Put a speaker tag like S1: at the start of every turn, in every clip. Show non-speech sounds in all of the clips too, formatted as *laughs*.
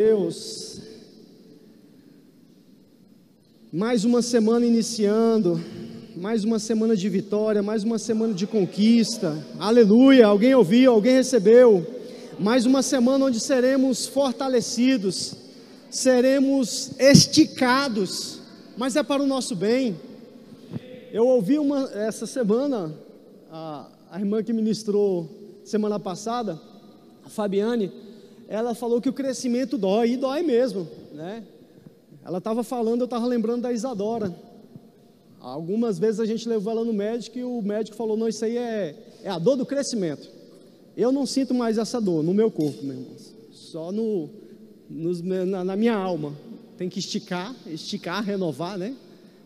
S1: Deus, mais uma semana iniciando, mais uma semana de vitória, mais uma semana de conquista, aleluia. Alguém ouviu, alguém recebeu, mais uma semana onde seremos fortalecidos, seremos esticados, mas é para o nosso bem. Eu ouvi uma, essa semana, a, a irmã que ministrou semana passada, a Fabiane, ela falou que o crescimento dói, e dói mesmo, né? Ela estava falando, eu estava lembrando da Isadora. Algumas vezes a gente levou ela no médico e o médico falou: não, isso aí é, é a dor do crescimento. Eu não sinto mais essa dor no meu corpo, meu irmão. Só no, nos, na, na minha alma. Tem que esticar, esticar, renovar, né?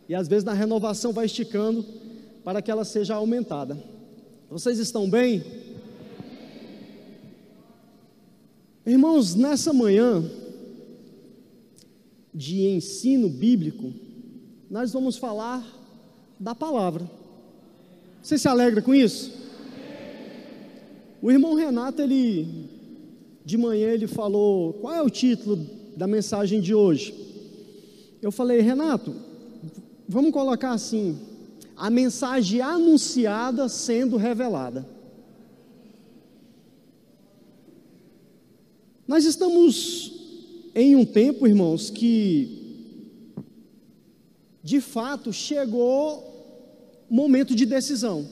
S1: E às vezes na renovação vai esticando para que ela seja aumentada. Vocês estão bem? Irmãos, nessa manhã de ensino bíblico, nós vamos falar da palavra. Você se alegra com isso? O irmão Renato, ele de manhã ele falou: "Qual é o título da mensagem de hoje?" Eu falei: "Renato, vamos colocar assim: a mensagem anunciada sendo revelada." Nós estamos em um tempo, irmãos, que de fato chegou momento de decisão.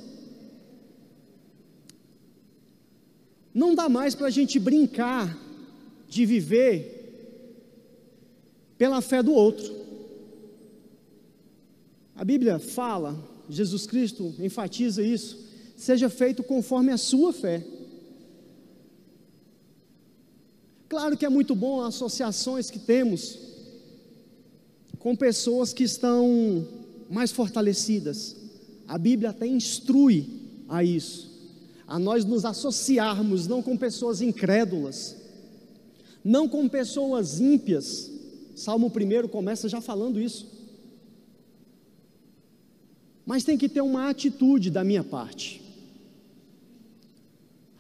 S1: Não dá mais para a gente brincar de viver pela fé do outro. A Bíblia fala, Jesus Cristo enfatiza isso, seja feito conforme a sua fé. Claro que é muito bom associações que temos com pessoas que estão mais fortalecidas. A Bíblia até instrui a isso, a nós nos associarmos não com pessoas incrédulas, não com pessoas ímpias. Salmo 1 começa já falando isso. Mas tem que ter uma atitude da minha parte.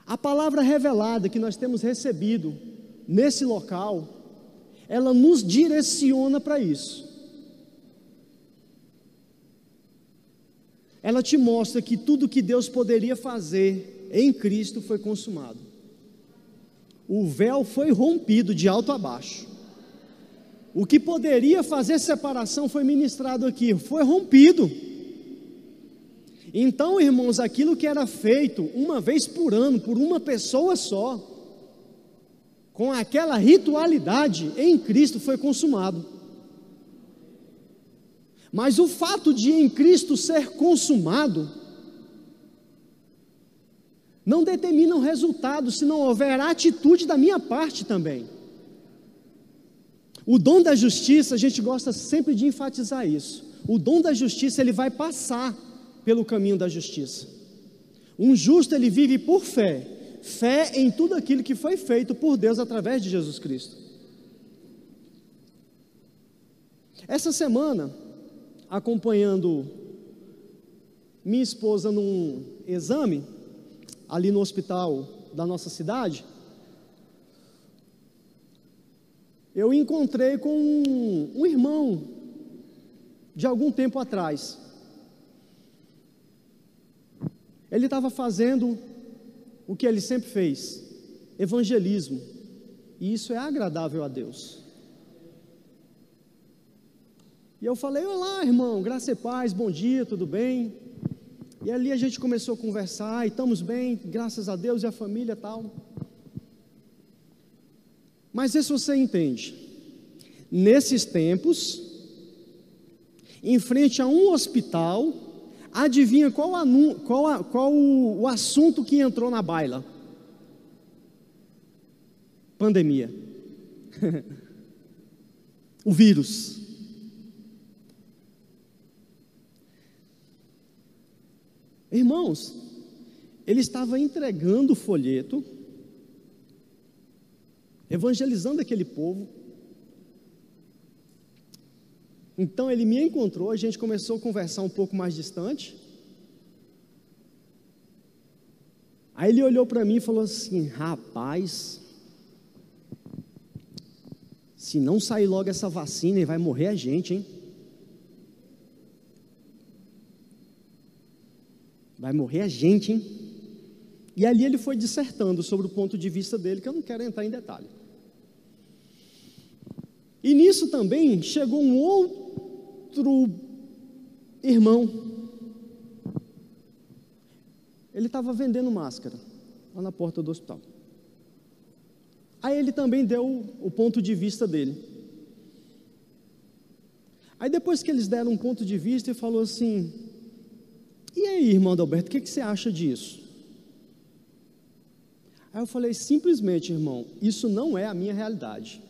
S1: A palavra revelada que nós temos recebido nesse local, ela nos direciona para isso. Ela te mostra que tudo que Deus poderia fazer em Cristo foi consumado. O véu foi rompido de alto a baixo. O que poderia fazer separação foi ministrado aqui, foi rompido. Então, irmãos, aquilo que era feito uma vez por ano, por uma pessoa só, com aquela ritualidade em Cristo foi consumado. Mas o fato de em Cristo ser consumado não determina o resultado se não houver atitude da minha parte também. O dom da justiça, a gente gosta sempre de enfatizar isso. O dom da justiça, ele vai passar pelo caminho da justiça. Um justo, ele vive por fé, fé em tudo aquilo que foi feito por Deus através de Jesus Cristo. Essa semana, acompanhando minha esposa num exame, ali no hospital da nossa cidade, eu encontrei com um, um irmão de algum tempo atrás. Ele estava fazendo o que ele sempre fez: evangelismo. E isso é agradável a Deus. E eu falei: Olá, irmão, graça e paz, bom dia, tudo bem? E ali a gente começou a conversar, e estamos bem, graças a Deus e a família tal. Mas se você entende, nesses tempos, em frente a um hospital, Adivinha qual, anu, qual, a, qual o, o assunto que entrou na baila? Pandemia. *laughs* o vírus. Irmãos, ele estava entregando o folheto, evangelizando aquele povo, então ele me encontrou, a gente começou a conversar um pouco mais distante. Aí ele olhou para mim e falou assim: Rapaz, Se não sair logo essa vacina, e vai morrer a gente, hein? Vai morrer a gente, hein? E ali ele foi dissertando sobre o ponto de vista dele, que eu não quero entrar em detalhe. E nisso também chegou um outro irmão. Ele estava vendendo máscara lá na porta do hospital. Aí ele também deu o ponto de vista dele. Aí depois que eles deram um ponto de vista, ele falou assim: e aí, irmão Adalberto, o que, que você acha disso? Aí eu falei, simplesmente, irmão, isso não é a minha realidade.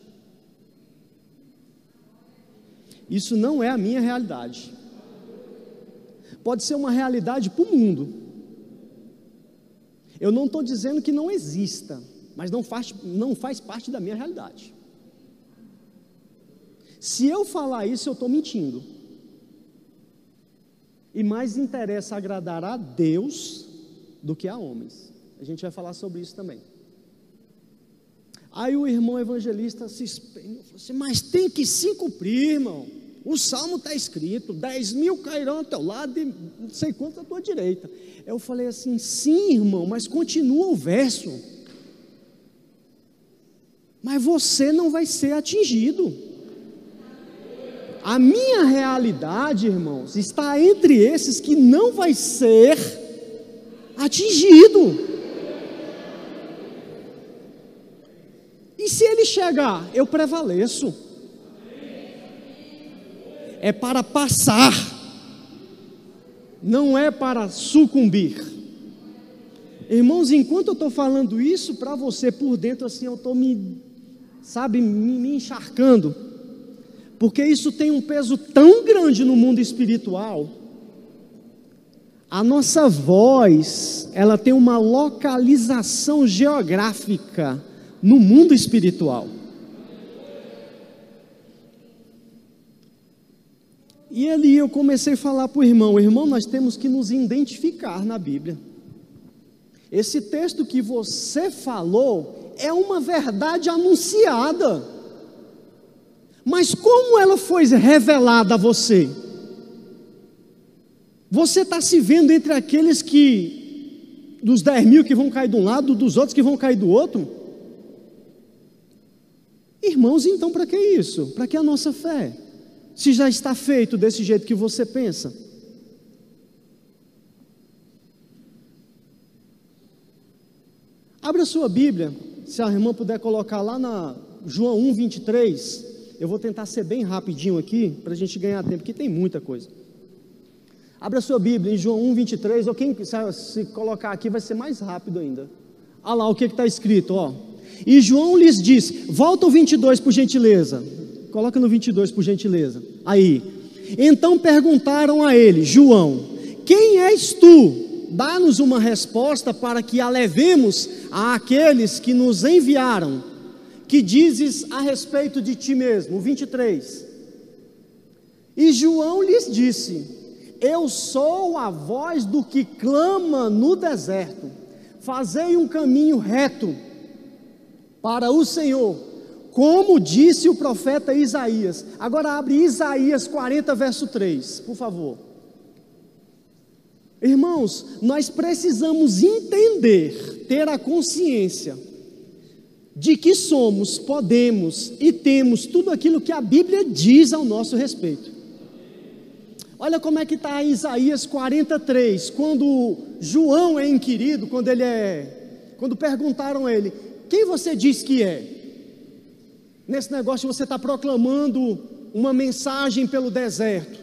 S1: Isso não é a minha realidade. Pode ser uma realidade para o mundo. Eu não estou dizendo que não exista, mas não faz, não faz parte da minha realidade. Se eu falar isso, eu estou mentindo e mais interessa agradar a Deus do que a homens. A gente vai falar sobre isso também. Aí o irmão evangelista se espelhou e falou assim: Mas tem que se cumprir, irmão. O salmo está escrito: 10 mil cairão ao teu lado e não sei quantos à tua direita. Eu falei assim: Sim, irmão, mas continua o verso. Mas você não vai ser atingido. A minha realidade, irmãos, está entre esses que não vai ser atingido. E se ele chegar, eu prevaleço. É para passar, não é para sucumbir. Irmãos, enquanto eu estou falando isso para você por dentro, assim, eu estou me, sabe, me, me encharcando porque isso tem um peso tão grande no mundo espiritual. A nossa voz, ela tem uma localização geográfica no mundo espiritual. E ali eu comecei a falar para o irmão: irmão, nós temos que nos identificar na Bíblia. Esse texto que você falou é uma verdade anunciada. Mas como ela foi revelada a você? Você está se vendo entre aqueles que, dos 10 mil que vão cair de um lado, dos outros que vão cair do outro? Irmãos, então para que isso? Para que a nossa fé? Se já está feito desse jeito que você pensa. Abra sua Bíblia, se a irmã puder colocar lá na João 1, 23. Eu vou tentar ser bem rapidinho aqui, para a gente ganhar tempo, porque tem muita coisa. Abra sua Bíblia em João 1, 23, ou quem se colocar aqui vai ser mais rápido ainda. Olha lá o que está escrito, ó. E João lhes disse: Volta o 22 por gentileza. Coloca no 22 por gentileza. Aí. Então perguntaram a ele, João: Quem és tu? Dá-nos uma resposta para que a levemos àqueles que nos enviaram que dizes a respeito de ti mesmo? 23. E João lhes disse: Eu sou a voz do que clama no deserto, fazei um caminho reto para o Senhor, como disse o profeta Isaías. Agora abre Isaías 40, verso 3, por favor. Irmãos, nós precisamos entender, ter a consciência de que somos, podemos e temos tudo aquilo que a Bíblia diz ao nosso respeito. Olha como é que está Isaías 43, quando João é inquirido, quando ele é, quando perguntaram a ele, quem você diz que é? Nesse negócio você está proclamando uma mensagem pelo deserto,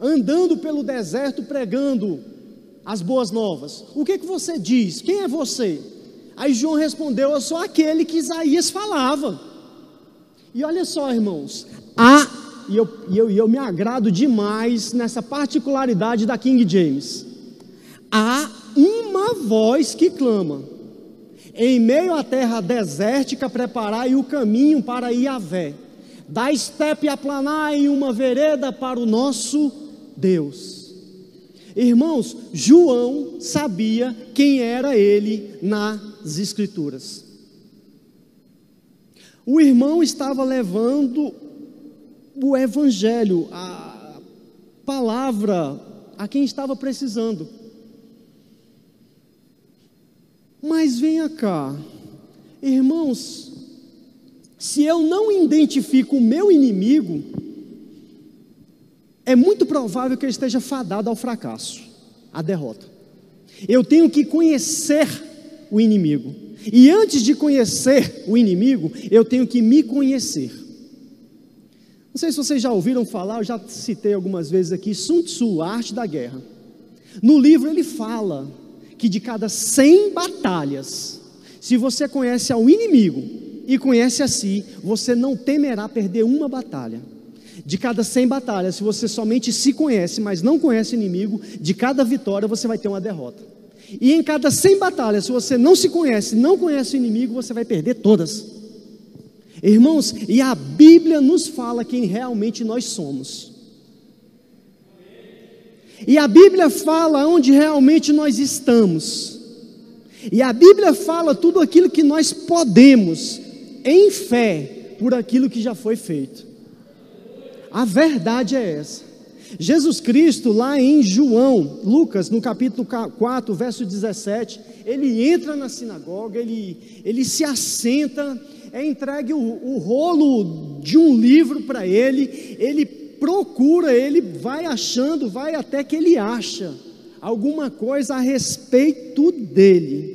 S1: andando pelo deserto pregando as boas novas. O que que você diz? Quem é você? Aí João respondeu: Eu sou aquele que Isaías falava. E olha só, irmãos, há, e eu, e eu, e eu me agrado demais nessa particularidade da King James: há uma voz que clama, em meio à terra desértica, preparai o caminho para Iavé, da estepe aplanai uma vereda para o nosso Deus. Irmãos, João sabia quem era ele na as Escrituras. O irmão estava levando o evangelho, a palavra a quem estava precisando. Mas venha cá, irmãos, se eu não identifico o meu inimigo, é muito provável que eu esteja fadado ao fracasso, à derrota. Eu tenho que conhecer o inimigo. E antes de conhecer o inimigo, eu tenho que me conhecer. Não sei se vocês já ouviram falar, eu já citei algumas vezes aqui, Sun Tzu, a arte da guerra. No livro ele fala que de cada 100 batalhas, se você conhece ao inimigo e conhece a si, você não temerá perder uma batalha. De cada 100 batalhas, se você somente se conhece, mas não conhece o inimigo, de cada vitória você vai ter uma derrota. E em cada 100 batalhas, se você não se conhece, não conhece o inimigo, você vai perder todas. Irmãos, e a Bíblia nos fala quem realmente nós somos. E a Bíblia fala onde realmente nós estamos. E a Bíblia fala tudo aquilo que nós podemos, em fé, por aquilo que já foi feito. A verdade é essa. Jesus Cristo, lá em João, Lucas, no capítulo 4, verso 17, ele entra na sinagoga, ele, ele se assenta, é entregue o, o rolo de um livro para ele, ele procura, ele vai achando, vai até que ele acha alguma coisa a respeito dele.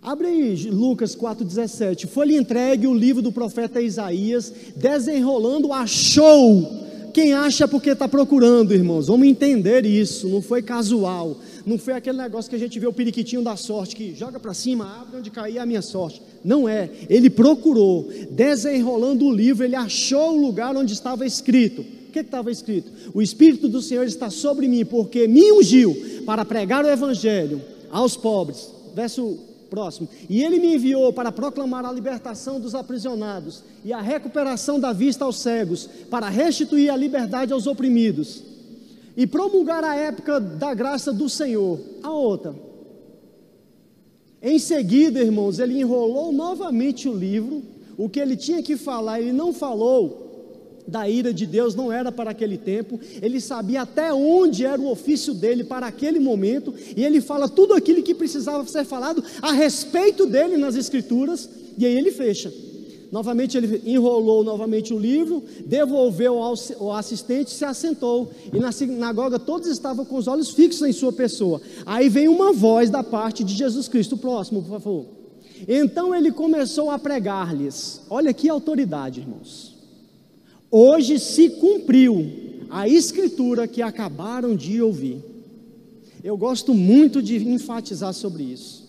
S1: Abre aí Lucas 4,17. Foi-lhe entregue o livro do profeta Isaías, desenrolando, achou. Quem acha porque está procurando, irmãos. Vamos entender isso. Não foi casual. Não foi aquele negócio que a gente vê o periquitinho da sorte, que joga para cima, abre onde cair a minha sorte. Não é. Ele procurou, desenrolando o livro, ele achou o lugar onde estava escrito. O que estava escrito? O Espírito do Senhor está sobre mim, porque me ungiu para pregar o Evangelho aos pobres. Verso próximo. E ele me enviou para proclamar a libertação dos aprisionados e a recuperação da vista aos cegos, para restituir a liberdade aos oprimidos e promulgar a época da graça do Senhor. A outra. Em seguida, irmãos, ele enrolou novamente o livro. O que ele tinha que falar, ele não falou da ira de Deus não era para aquele tempo, ele sabia até onde era o ofício dele para aquele momento, e ele fala tudo aquilo que precisava ser falado a respeito dele nas Escrituras, e aí ele fecha. Novamente ele enrolou novamente o livro, devolveu ao assistente, se assentou, e na sinagoga todos estavam com os olhos fixos em sua pessoa. Aí vem uma voz da parte de Jesus Cristo, próximo, por favor. Então ele começou a pregar-lhes. Olha que autoridade, irmãos. Hoje se cumpriu a escritura que acabaram de ouvir. Eu gosto muito de enfatizar sobre isso.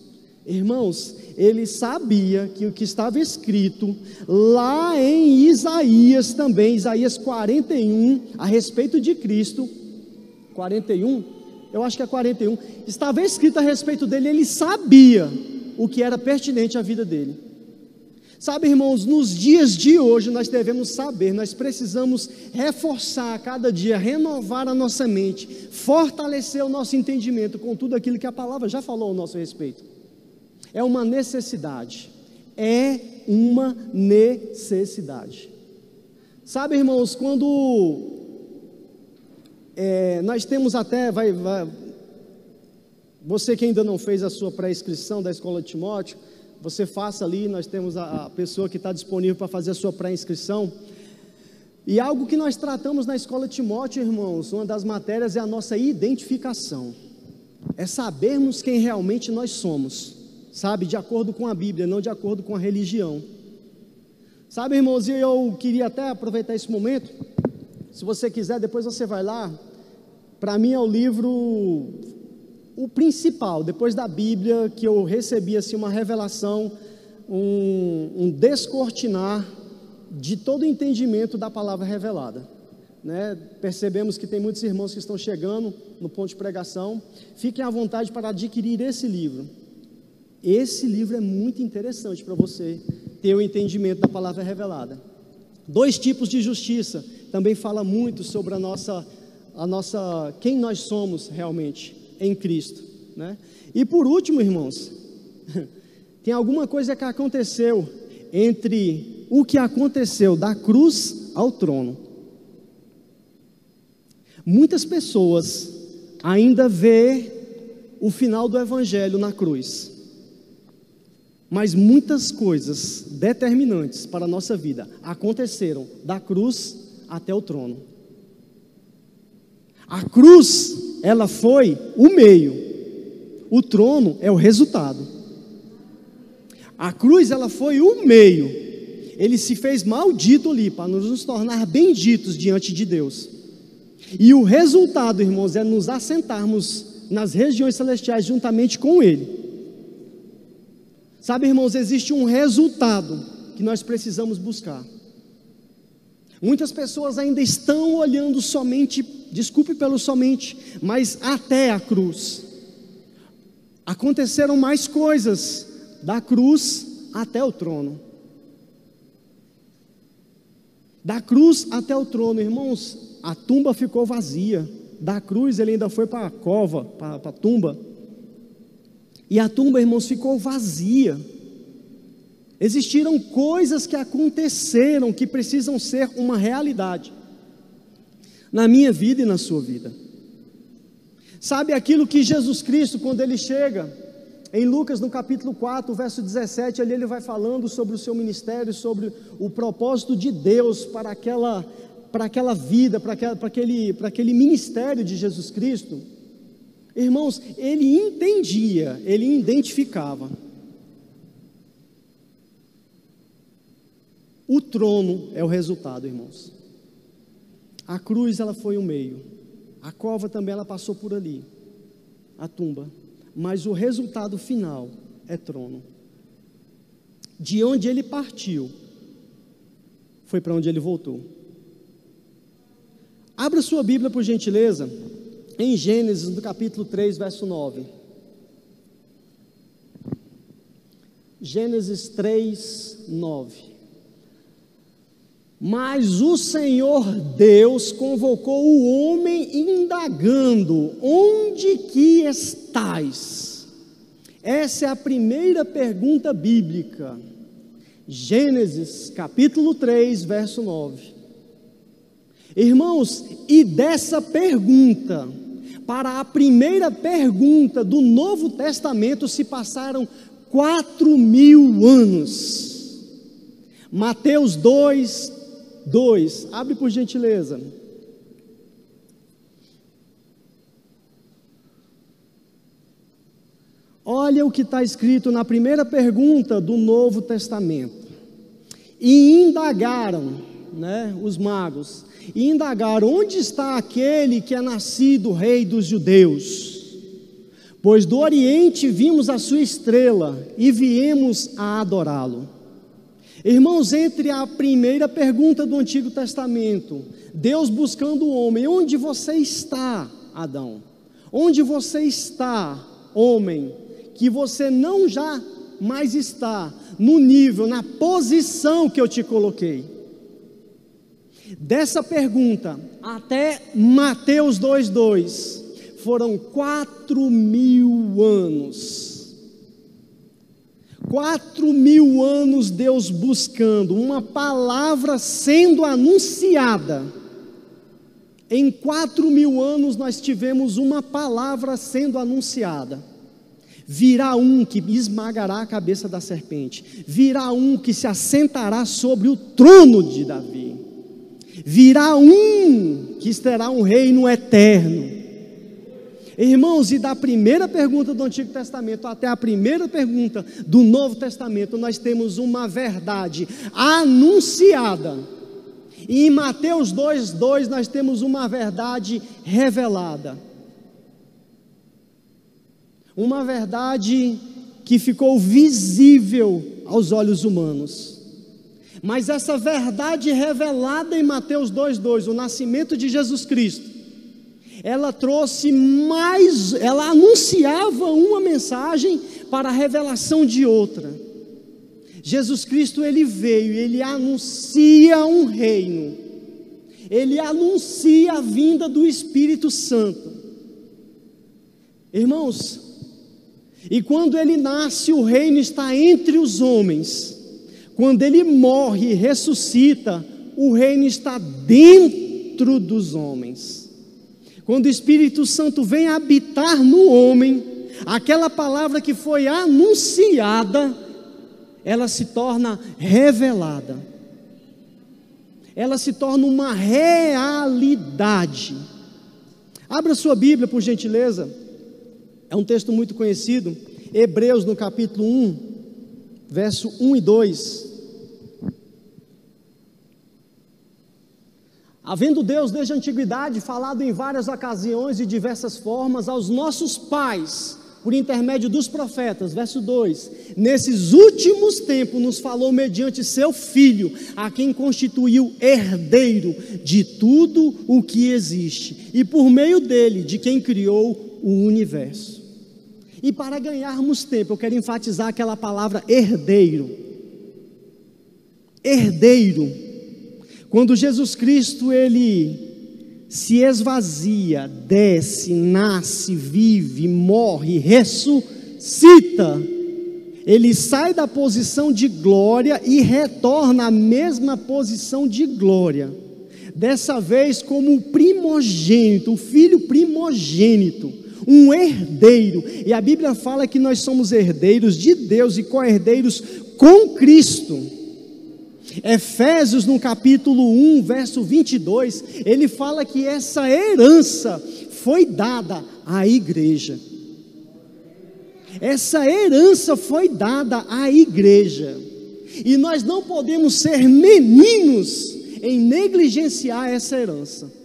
S1: Irmãos, ele sabia que o que estava escrito lá em Isaías também, Isaías 41, a respeito de Cristo, 41, eu acho que é 41, estava escrito a respeito dele, ele sabia o que era pertinente à vida dele. Sabe, irmãos, nos dias de hoje nós devemos saber, nós precisamos reforçar a cada dia, renovar a nossa mente, fortalecer o nosso entendimento com tudo aquilo que a palavra já falou ao nosso respeito. É uma necessidade. É uma necessidade. Sabe, irmãos, quando é, nós temos até, vai, vai, você que ainda não fez a sua pré-inscrição da escola de Timóteo, você faça ali, nós temos a, a pessoa que está disponível para fazer a sua pré-inscrição. E algo que nós tratamos na escola Timóteo, irmãos, uma das matérias é a nossa identificação. É sabermos quem realmente nós somos, sabe, de acordo com a Bíblia, não de acordo com a religião. Sabe, irmãos, eu queria até aproveitar esse momento. Se você quiser, depois você vai lá. Para mim é o livro o principal, depois da Bíblia, que eu recebi assim, uma revelação, um, um descortinar de todo o entendimento da palavra revelada. Né? Percebemos que tem muitos irmãos que estão chegando no ponto de pregação. Fiquem à vontade para adquirir esse livro. Esse livro é muito interessante para você ter o entendimento da palavra revelada. Dois tipos de justiça também fala muito sobre a nossa, a nossa, quem nós somos realmente em Cristo. Né? E por último, irmãos, *laughs* tem alguma coisa que aconteceu entre o que aconteceu da cruz ao trono. Muitas pessoas ainda vê o final do evangelho na cruz. Mas muitas coisas determinantes para a nossa vida aconteceram da cruz até o trono. A cruz, ela foi o meio, o trono é o resultado. A cruz, ela foi o meio, ele se fez maldito ali para nos tornar benditos diante de Deus. E o resultado, irmãos, é nos assentarmos nas regiões celestiais juntamente com Ele. Sabe, irmãos, existe um resultado que nós precisamos buscar. Muitas pessoas ainda estão olhando somente, desculpe pelo somente, mas até a cruz. Aconteceram mais coisas da cruz até o trono. Da cruz até o trono, irmãos, a tumba ficou vazia. Da cruz ele ainda foi para a cova, para a tumba. E a tumba, irmãos, ficou vazia. Existiram coisas que aconteceram que precisam ser uma realidade na minha vida e na sua vida. Sabe aquilo que Jesus Cristo, quando ele chega, em Lucas, no capítulo 4, verso 17, ali ele vai falando sobre o seu ministério, sobre o propósito de Deus para aquela, para aquela vida, para, aquela, para, aquele, para aquele ministério de Jesus Cristo. Irmãos, ele entendia, ele identificava. O trono é o resultado, irmãos. A cruz ela foi o meio. A cova também ela passou por ali. A tumba mas o resultado final é trono. De onde ele partiu, foi para onde ele voltou. Abra sua Bíblia, por gentileza, em Gênesis, no capítulo 3, verso 9. Gênesis 3, 9. Mas o Senhor Deus convocou o homem indagando: Onde que estais? Essa é a primeira pergunta bíblica. Gênesis, capítulo 3, verso 9. Irmãos, e dessa pergunta para a primeira pergunta do Novo Testamento se passaram quatro mil anos. Mateus 2, 2. Abre por gentileza. Olha o que está escrito na primeira pergunta do Novo Testamento. E indagaram, né, os magos, e indagaram: onde está aquele que é nascido rei dos judeus? Pois do Oriente vimos a sua estrela e viemos a adorá-lo. Irmãos, entre a primeira pergunta do Antigo Testamento, Deus buscando o homem, onde você está, Adão? Onde você está, homem, que você não já mais está no nível, na posição que eu te coloquei? Dessa pergunta até Mateus 2,2 foram quatro mil anos Quatro mil anos Deus buscando, uma palavra sendo anunciada. Em quatro mil anos nós tivemos uma palavra sendo anunciada. Virá um que esmagará a cabeça da serpente, virá um que se assentará sobre o trono de Davi, virá um que terá um reino eterno Irmãos, e da primeira pergunta do Antigo Testamento até a primeira pergunta do Novo Testamento, nós temos uma verdade anunciada. E em Mateus 2:2 nós temos uma verdade revelada. Uma verdade que ficou visível aos olhos humanos. Mas essa verdade revelada em Mateus 2:2, o nascimento de Jesus Cristo, ela trouxe mais, ela anunciava uma mensagem para a revelação de outra. Jesus Cristo ele veio, ele anuncia um reino. Ele anuncia a vinda do Espírito Santo. Irmãos, E quando ele nasce, o reino está entre os homens. Quando ele morre e ressuscita, o reino está dentro dos homens. Quando o Espírito Santo vem habitar no homem, aquela palavra que foi anunciada, ela se torna revelada. Ela se torna uma realidade. Abra sua Bíblia, por gentileza. É um texto muito conhecido. Hebreus, no capítulo 1, verso 1 e 2. Havendo Deus desde a antiguidade falado em várias ocasiões e diversas formas aos nossos pais, por intermédio dos profetas, verso 2: Nesses últimos tempos nos falou mediante seu filho, a quem constituiu herdeiro de tudo o que existe, e por meio dele, de quem criou o universo. E para ganharmos tempo, eu quero enfatizar aquela palavra herdeiro. Herdeiro. Quando Jesus Cristo ele se esvazia, desce, nasce, vive, morre, ressuscita. Ele sai da posição de glória e retorna à mesma posição de glória. Dessa vez como primogênito, o filho primogênito, um herdeiro. E a Bíblia fala que nós somos herdeiros de Deus e co-herdeiros com Cristo. Efésios, no capítulo 1, verso 22, ele fala que essa herança foi dada à igreja. Essa herança foi dada à igreja. E nós não podemos ser meninos em negligenciar essa herança.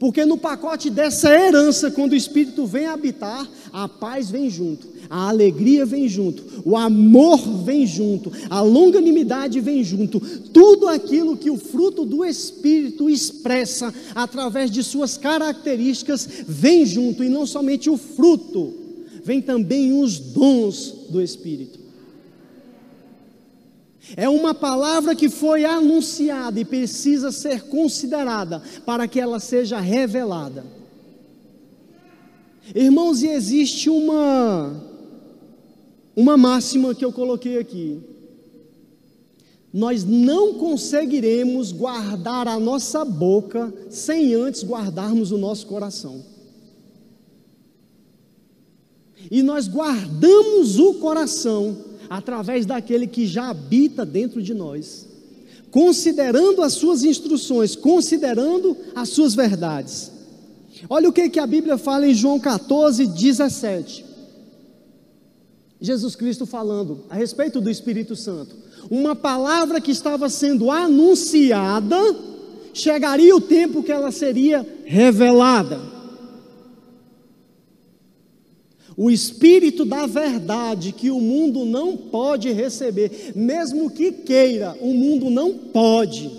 S1: Porque no pacote dessa herança, quando o Espírito vem habitar, a paz vem junto, a alegria vem junto, o amor vem junto, a longanimidade vem junto, tudo aquilo que o fruto do Espírito expressa através de suas características vem junto, e não somente o fruto, vem também os dons do Espírito. É uma palavra que foi anunciada e precisa ser considerada para que ela seja revelada. Irmãos, e existe uma uma máxima que eu coloquei aqui. Nós não conseguiremos guardar a nossa boca sem antes guardarmos o nosso coração. E nós guardamos o coração através daquele que já habita dentro de nós, considerando as suas instruções, considerando as suas verdades. Olha o que, que a Bíblia fala em João 14, 17. Jesus Cristo falando a respeito do Espírito Santo. Uma palavra que estava sendo anunciada, chegaria o tempo que ela seria revelada. O Espírito da verdade que o mundo não pode receber, mesmo que queira, o mundo não pode.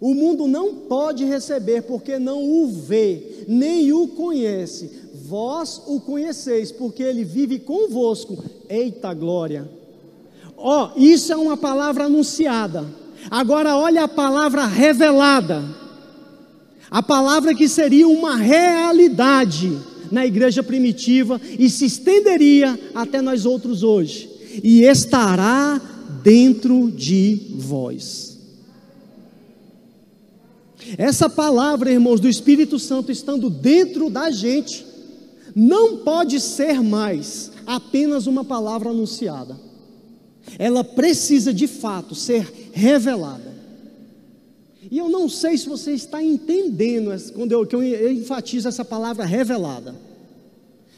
S1: O mundo não pode receber porque não o vê, nem o conhece. Vós o conheceis, porque ele vive convosco. Eita glória! Ó, oh, isso é uma palavra anunciada. Agora olha a palavra revelada. A palavra que seria uma realidade na igreja primitiva e se estenderia até nós outros hoje, e estará dentro de vós. Essa palavra, irmãos, do Espírito Santo estando dentro da gente, não pode ser mais apenas uma palavra anunciada. Ela precisa de fato ser revelada. E eu não sei se você está entendendo quando eu, eu, enfatizo essa palavra revelada.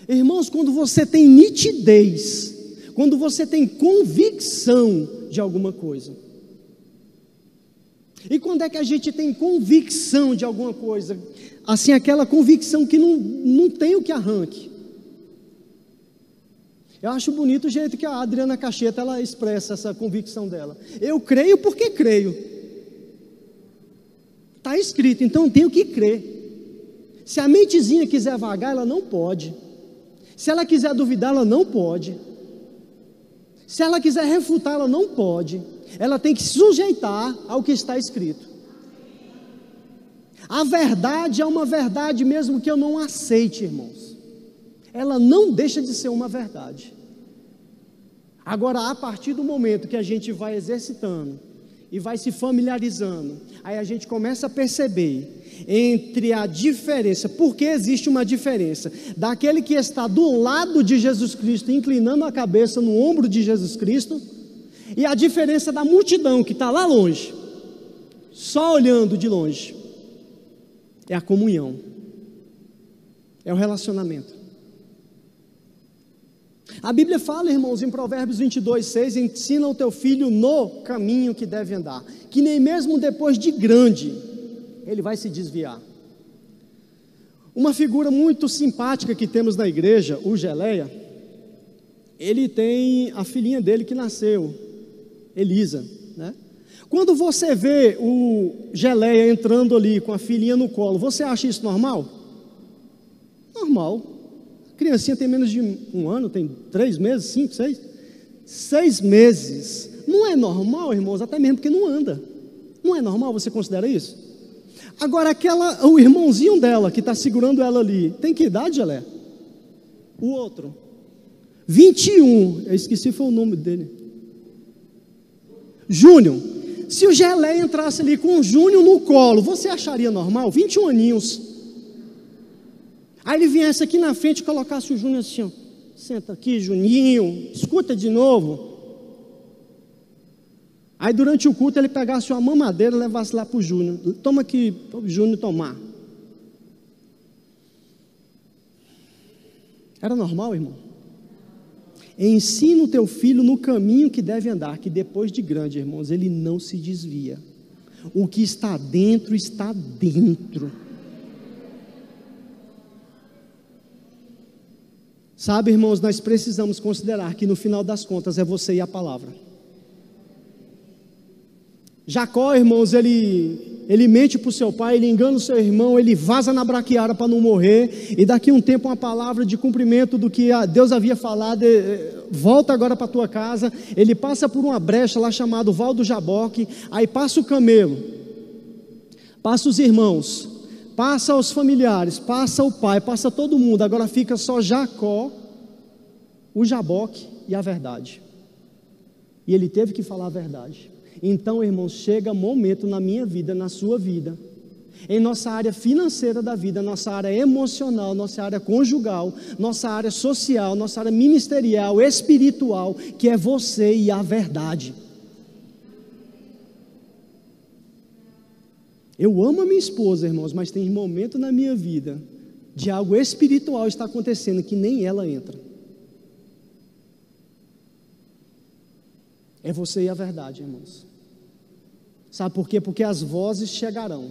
S1: Irmãos, quando você tem nitidez, quando você tem convicção de alguma coisa. E quando é que a gente tem convicção de alguma coisa? Assim, aquela convicção que não, não tem o que arranque. Eu acho bonito o jeito que a Adriana Cacheta ela expressa essa convicção dela. Eu creio porque creio. Está escrito, então eu tenho que crer. Se a mentezinha quiser vagar, ela não pode. Se ela quiser duvidar, ela não pode. Se ela quiser refutar, ela não pode. Ela tem que sujeitar ao que está escrito. A verdade é uma verdade mesmo que eu não aceite, irmãos. ela não deixa de ser uma verdade. Agora, a partir do momento que a gente vai exercitando e vai se familiarizando, aí a gente começa a perceber entre a diferença, porque existe uma diferença daquele que está do lado de Jesus Cristo, inclinando a cabeça no ombro de Jesus Cristo, e a diferença da multidão que está lá longe, só olhando de longe, é a comunhão, é o relacionamento. A Bíblia fala, irmãos, em Provérbios 22, 6, ensina o teu filho no caminho que deve andar, que nem mesmo depois de grande, ele vai se desviar. Uma figura muito simpática que temos na igreja, o Geleia, ele tem a filhinha dele que nasceu, Elisa, né? Quando você vê o Geleia entrando ali com a filhinha no colo, você acha isso normal? Normal. Criancinha tem menos de um ano, tem três meses, cinco, seis. Seis meses. Não é normal, irmãos, até mesmo porque não anda. Não é normal, você considera isso? Agora, aquela, o irmãozinho dela que está segurando ela ali, tem que idade, Gelé? O outro. 21, eu esqueci foi o nome dele. Júnior. Se o Gelé entrasse ali com o Júnior no colo, você acharia normal? 21 aninhos. Aí ele viesse aqui na frente e colocasse o Júnior assim, ó. Senta aqui, Juninho, escuta de novo. Aí durante o culto ele pegasse uma mamadeira e levasse lá para o Júnior. Toma aqui, para o Júnior tomar. Era normal, irmão? Ensina o teu filho no caminho que deve andar, que depois de grande, irmãos, ele não se desvia. O que está dentro, está dentro. Sabe, irmãos, nós precisamos considerar que no final das contas é você e a palavra. Jacó, irmãos, ele, ele mente para o seu pai, ele engana o seu irmão, ele vaza na braquiara para não morrer, e daqui a um tempo uma palavra de cumprimento do que Deus havia falado, eh, volta agora para tua casa, ele passa por uma brecha lá chamado Val do Jaboque, aí passa o camelo, passa os irmãos, passa os familiares, passa o pai, passa todo mundo, agora fica só Jacó, o Jaboque e a verdade. E ele teve que falar a verdade. Então, irmãos, chega momento na minha vida, na sua vida, em nossa área financeira da vida, nossa área emocional, nossa área conjugal, nossa área social, nossa área ministerial, espiritual, que é você e a verdade. Eu amo a minha esposa, irmãos, mas tem momento na minha vida de algo espiritual está acontecendo que nem ela entra. É você e a verdade, irmãos. Sabe por quê? Porque as vozes chegarão.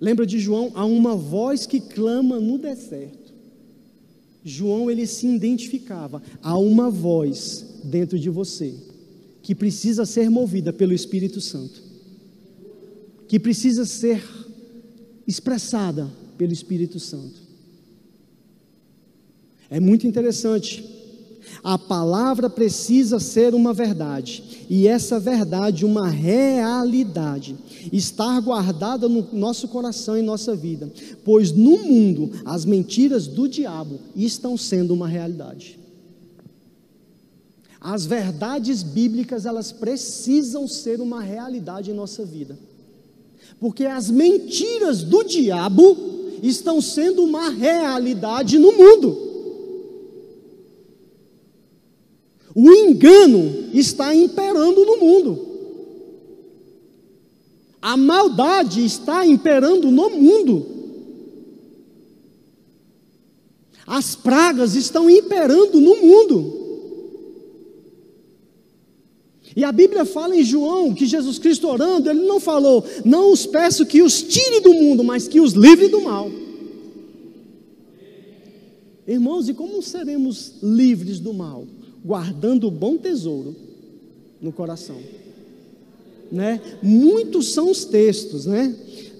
S1: Lembra de João? Há uma voz que clama no deserto. João ele se identificava. Há uma voz dentro de você que precisa ser movida pelo Espírito Santo, que precisa ser expressada pelo Espírito Santo. É muito interessante a palavra precisa ser uma verdade, e essa verdade, uma realidade, estar guardada no nosso coração e nossa vida, pois no mundo as mentiras do diabo estão sendo uma realidade. As verdades bíblicas, elas precisam ser uma realidade em nossa vida. Porque as mentiras do diabo estão sendo uma realidade no mundo. O engano está imperando no mundo. A maldade está imperando no mundo. As pragas estão imperando no mundo. E a Bíblia fala em João que Jesus Cristo orando, ele não falou, não os peço que os tire do mundo, mas que os livre do mal. Irmãos, e como seremos livres do mal? guardando o bom tesouro no coração. Né? Muitos são os textos, né?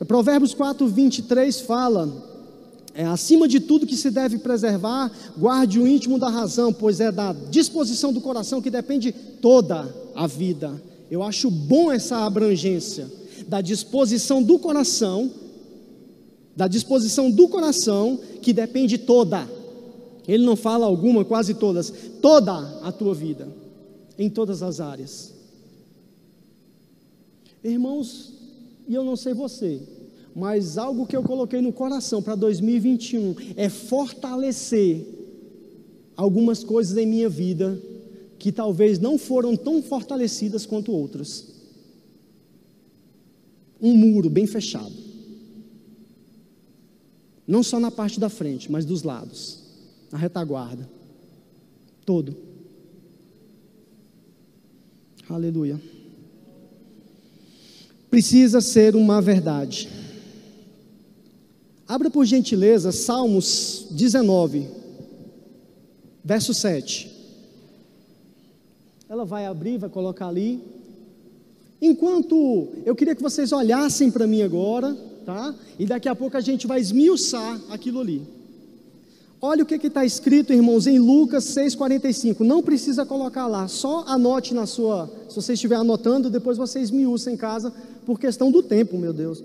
S1: Provérbios 4, 23 fala: é, acima de tudo que se deve preservar, guarde o íntimo da razão, pois é da disposição do coração que depende toda a vida. Eu acho bom essa abrangência da disposição do coração, da disposição do coração que depende toda Ele não fala alguma, quase todas, toda a tua vida, em todas as áreas. Irmãos, e eu não sei você, mas algo que eu coloquei no coração para 2021 é fortalecer algumas coisas em minha vida que talvez não foram tão fortalecidas quanto outras. Um muro bem fechado. Não só na parte da frente, mas dos lados, na retaguarda. Todo. Aleluia. Precisa ser uma verdade. Abra por gentileza Salmos 19, verso 7. Ela vai abrir, vai colocar ali. Enquanto eu queria que vocês olhassem para mim agora, tá? E daqui a pouco a gente vai esmiuçar aquilo ali. Olha o que está escrito, irmãos, em Lucas 6,45. Não precisa colocar lá, só anote na sua. Se você estiver anotando, depois você esmiuça em casa, por questão do tempo, meu Deus.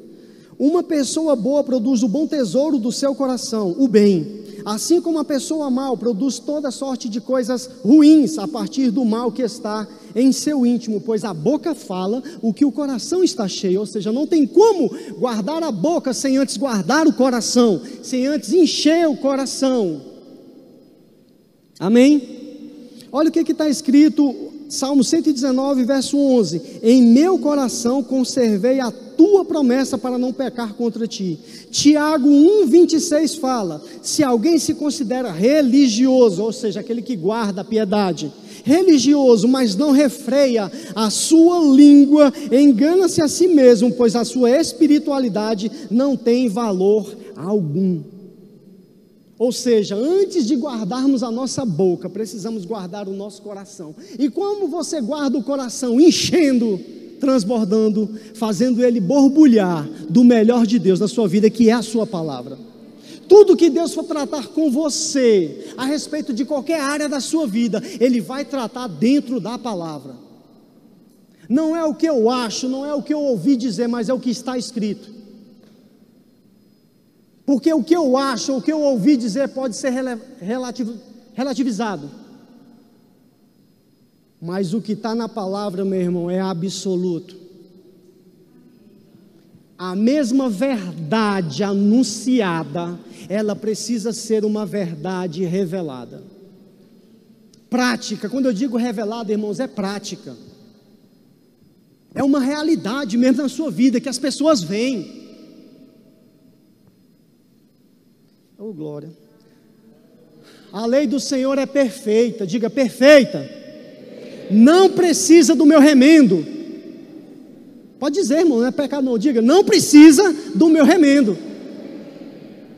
S1: Uma pessoa boa produz o bom tesouro do seu coração, o bem. Assim como a pessoa mal produz toda sorte de coisas ruins a partir do mal que está em seu íntimo, pois a boca fala o que o coração está cheio, ou seja, não tem como guardar a boca sem antes guardar o coração, sem antes encher o coração. Amém? Olha o que está escrito, Salmo 119, verso 11: Em meu coração conservei a tua promessa para não pecar contra ti. Tiago 1,26 fala: se alguém se considera religioso, ou seja, aquele que guarda a piedade, religioso, mas não refreia a sua língua, engana-se a si mesmo, pois a sua espiritualidade não tem valor algum. Ou seja, antes de guardarmos a nossa boca, precisamos guardar o nosso coração. E como você guarda o coração? Enchendo transbordando, fazendo ele borbulhar do melhor de Deus na sua vida, que é a sua palavra. Tudo que Deus for tratar com você, a respeito de qualquer área da sua vida, Ele vai tratar dentro da palavra. Não é o que eu acho, não é o que eu ouvi dizer, mas é o que está escrito. Porque o que eu acho, o que eu ouvi dizer pode ser relativizado. Mas o que está na palavra, meu irmão, é absoluto. A mesma verdade anunciada, ela precisa ser uma verdade revelada. Prática, quando eu digo revelada, irmãos, é prática. É uma realidade mesmo na sua vida que as pessoas veem. Oh, glória. A lei do Senhor é perfeita, diga perfeita não precisa do meu remendo. Pode dizer, irmão, não é pecado, não. Diga, não precisa do meu remendo.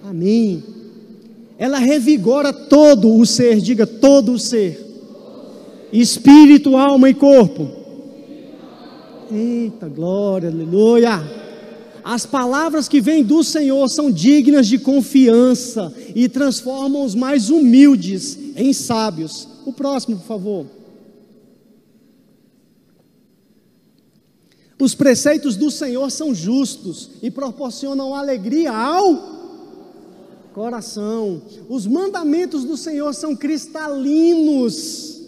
S1: Amém. Ela revigora todo o ser, diga todo o ser, espírito, alma e corpo. Eita, glória, aleluia. As palavras que vêm do Senhor são dignas de confiança e transformam os mais humildes em sábios. O próximo, por favor. Os preceitos do Senhor são justos e proporcionam alegria ao coração. Os mandamentos do Senhor são cristalinos.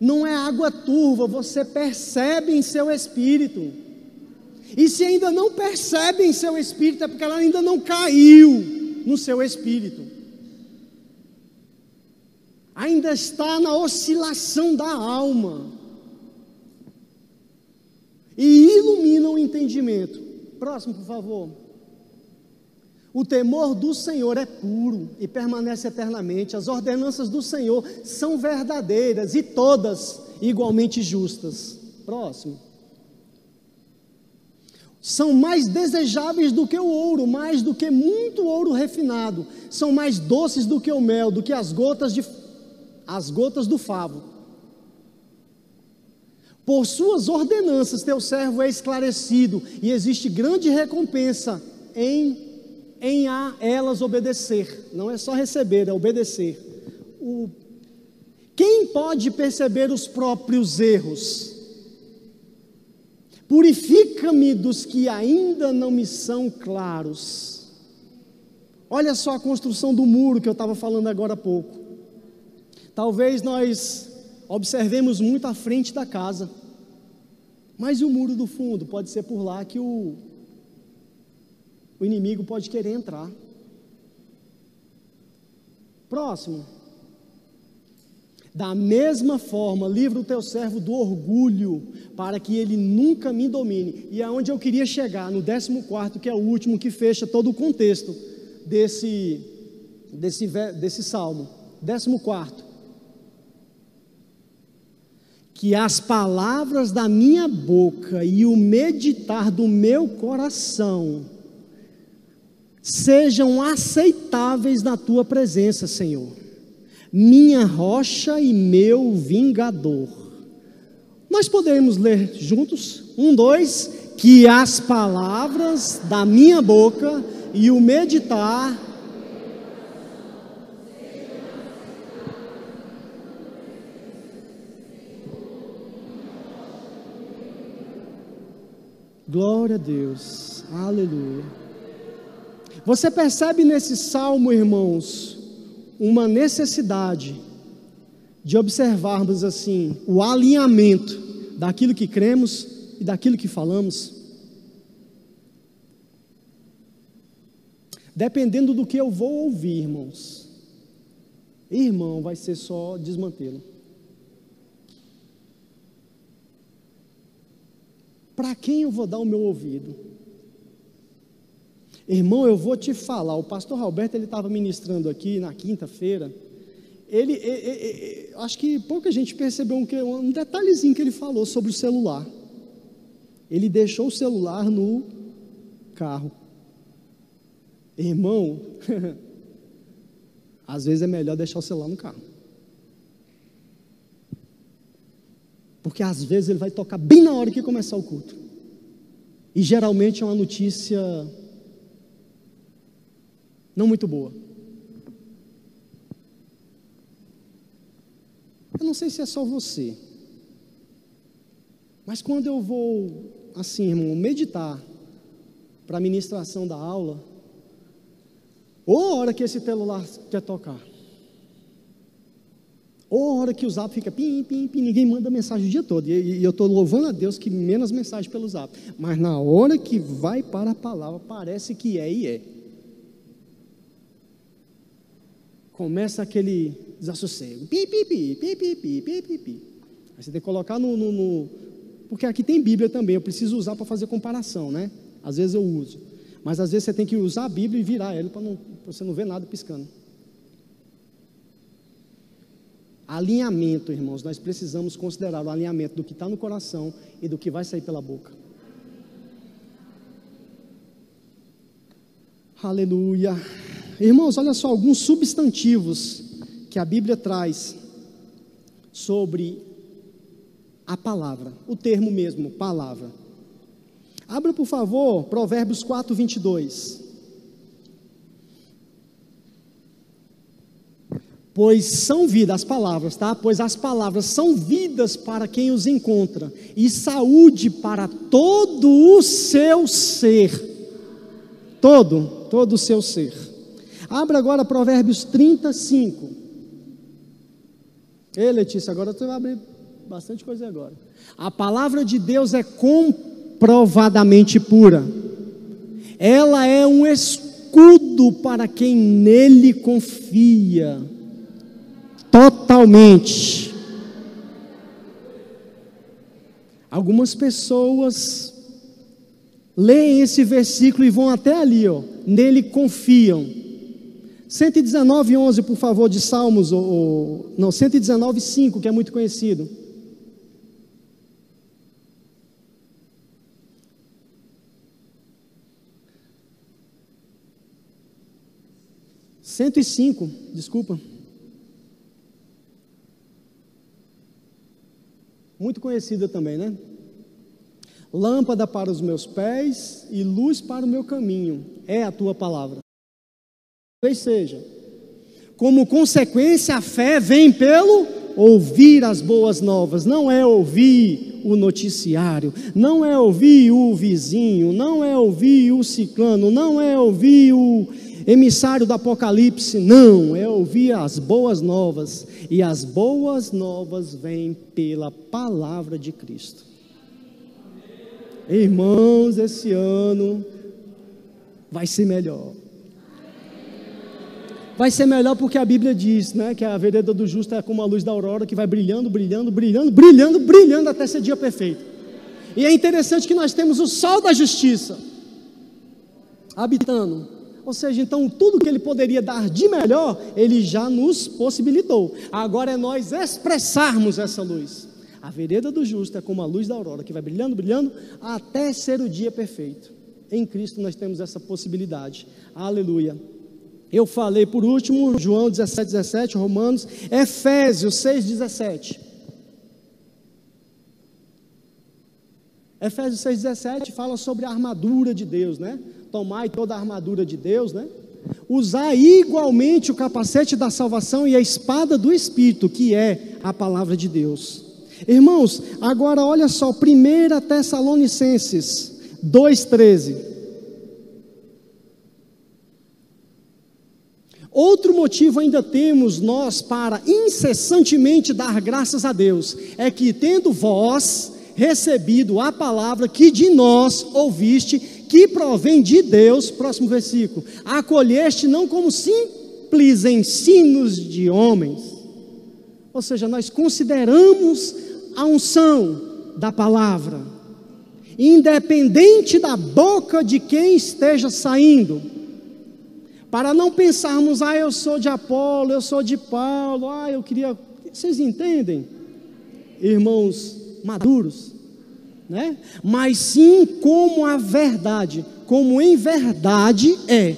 S1: Não é água turva, você percebe em seu espírito. E se ainda não percebe em seu espírito, é porque ela ainda não caiu no seu espírito. Ainda está na oscilação da alma e ilumina o entendimento. Próximo, por favor. O temor do Senhor é puro e permanece eternamente. As ordenanças do Senhor são verdadeiras e todas igualmente justas. Próximo. São mais desejáveis do que o ouro, mais do que muito ouro refinado. São mais doces do que o mel, do que as gotas de as gotas do favo. Por suas ordenanças teu servo é esclarecido, e existe grande recompensa em, em a elas obedecer. Não é só receber, é obedecer. O, quem pode perceber os próprios erros? Purifica-me dos que ainda não me são claros. Olha só a construção do muro que eu estava falando agora há pouco. Talvez nós observemos muito a frente da casa, mas e o muro do fundo? Pode ser por lá que o, o inimigo pode querer entrar. Próximo. Da mesma forma, livra o teu servo do orgulho, para que ele nunca me domine. E aonde é eu queria chegar, no 14, que é o último que fecha todo o contexto desse, desse, desse salmo. 14. Que as palavras da minha boca e o meditar do meu coração sejam aceitáveis na tua presença, Senhor, minha rocha e meu vingador. Nós podemos ler juntos? Um, dois. Que as palavras da minha boca e o meditar. Glória a Deus, aleluia. Você percebe nesse salmo, irmãos, uma necessidade de observarmos assim o alinhamento daquilo que cremos e daquilo que falamos. Dependendo do que eu vou ouvir, irmãos, irmão, vai ser só desmantelo. Para quem eu vou dar o meu ouvido? Irmão, eu vou te falar. O pastor Roberto ele estava ministrando aqui na quinta-feira. Ele, ele, ele, acho que pouca gente percebeu um, um detalhezinho que ele falou sobre o celular. Ele deixou o celular no carro. Irmão, *laughs* às vezes é melhor deixar o celular no carro. Porque às vezes ele vai tocar bem na hora que começar o culto. E geralmente é uma notícia não muito boa. Eu não sei se é só você, mas quando eu vou, assim, irmão, meditar para a ministração da aula, ou a hora que esse celular quer tocar. Ou a hora que o zap fica pim, pim, pim, ninguém manda mensagem o dia todo. E, e eu estou louvando a Deus que menos mensagem pelo zap. Mas na hora que vai para a palavra, parece que é e é. Começa aquele desassossego. Pi, pi, pi, pi, pi, pi, pi, pi, pi. Aí você tem que colocar no, no, no. Porque aqui tem Bíblia também, eu preciso usar para fazer comparação, né? Às vezes eu uso. Mas às vezes você tem que usar a Bíblia e virar ela para você não ver nada piscando. Alinhamento, irmãos, nós precisamos considerar o alinhamento do que está no coração e do que vai sair pela boca. Aleluia. Irmãos, olha só alguns substantivos que a Bíblia traz sobre a palavra, o termo mesmo, palavra. Abra, por favor, Provérbios 4, 22. Pois são vidas, as palavras, tá? Pois as palavras são vidas para quem os encontra, e saúde para todo o seu ser. Todo, todo o seu ser. Abra agora Provérbios 35. Ei, Letícia, agora você vai abrir bastante coisa agora. A palavra de Deus é completa provadamente pura. Ela é um escudo para quem nele confia, totalmente. Algumas pessoas leem esse versículo e vão até ali, ó, nele confiam. 119, 11, por favor, de Salmos, ou, ou, não, 119, 5, que é muito conhecido. 105, desculpa. Muito conhecida também, né? Lâmpada para os meus pés e luz para o meu caminho é a tua palavra. Talvez seja. Como consequência, a fé vem pelo ouvir as boas novas, não é ouvir o noticiário, não é ouvir o vizinho, não é ouvir o ciclano, não é ouvir o emissário do Apocalipse. Não, é ouvir as boas novas. E as boas novas vêm pela palavra de Cristo. Irmãos, esse ano vai ser melhor. Vai ser melhor porque a Bíblia diz, né, que a vereda do justo é como a luz da aurora que vai brilhando, brilhando, brilhando, brilhando, brilhando até ser dia perfeito. E é interessante que nós temos o sol da justiça habitando. Ou seja, então tudo que ele poderia dar de melhor, ele já nos possibilitou. Agora é nós expressarmos essa luz. A vereda do justo é como a luz da aurora que vai brilhando, brilhando até ser o dia perfeito. Em Cristo nós temos essa possibilidade. Aleluia. Eu falei por último, João 17, 17, Romanos, Efésios 6, 17. Efésios 6, 17 fala sobre a armadura de Deus, né? Tomai toda a armadura de Deus, né? Usar igualmente o capacete da salvação e a espada do Espírito, que é a palavra de Deus. Irmãos, agora olha só, 1 Tessalonicenses 2,13. Outro motivo ainda temos nós para incessantemente dar graças a Deus, é que tendo vós recebido a palavra que de nós ouviste, que provém de Deus, próximo versículo, acolheste não como simples ensinos de homens, ou seja, nós consideramos a unção da palavra, independente da boca de quem esteja saindo, para não pensarmos, ah, eu sou de Apolo, eu sou de Paulo, ah, eu queria. Vocês entendem? Irmãos maduros, né? Mas sim como a verdade, como em verdade é.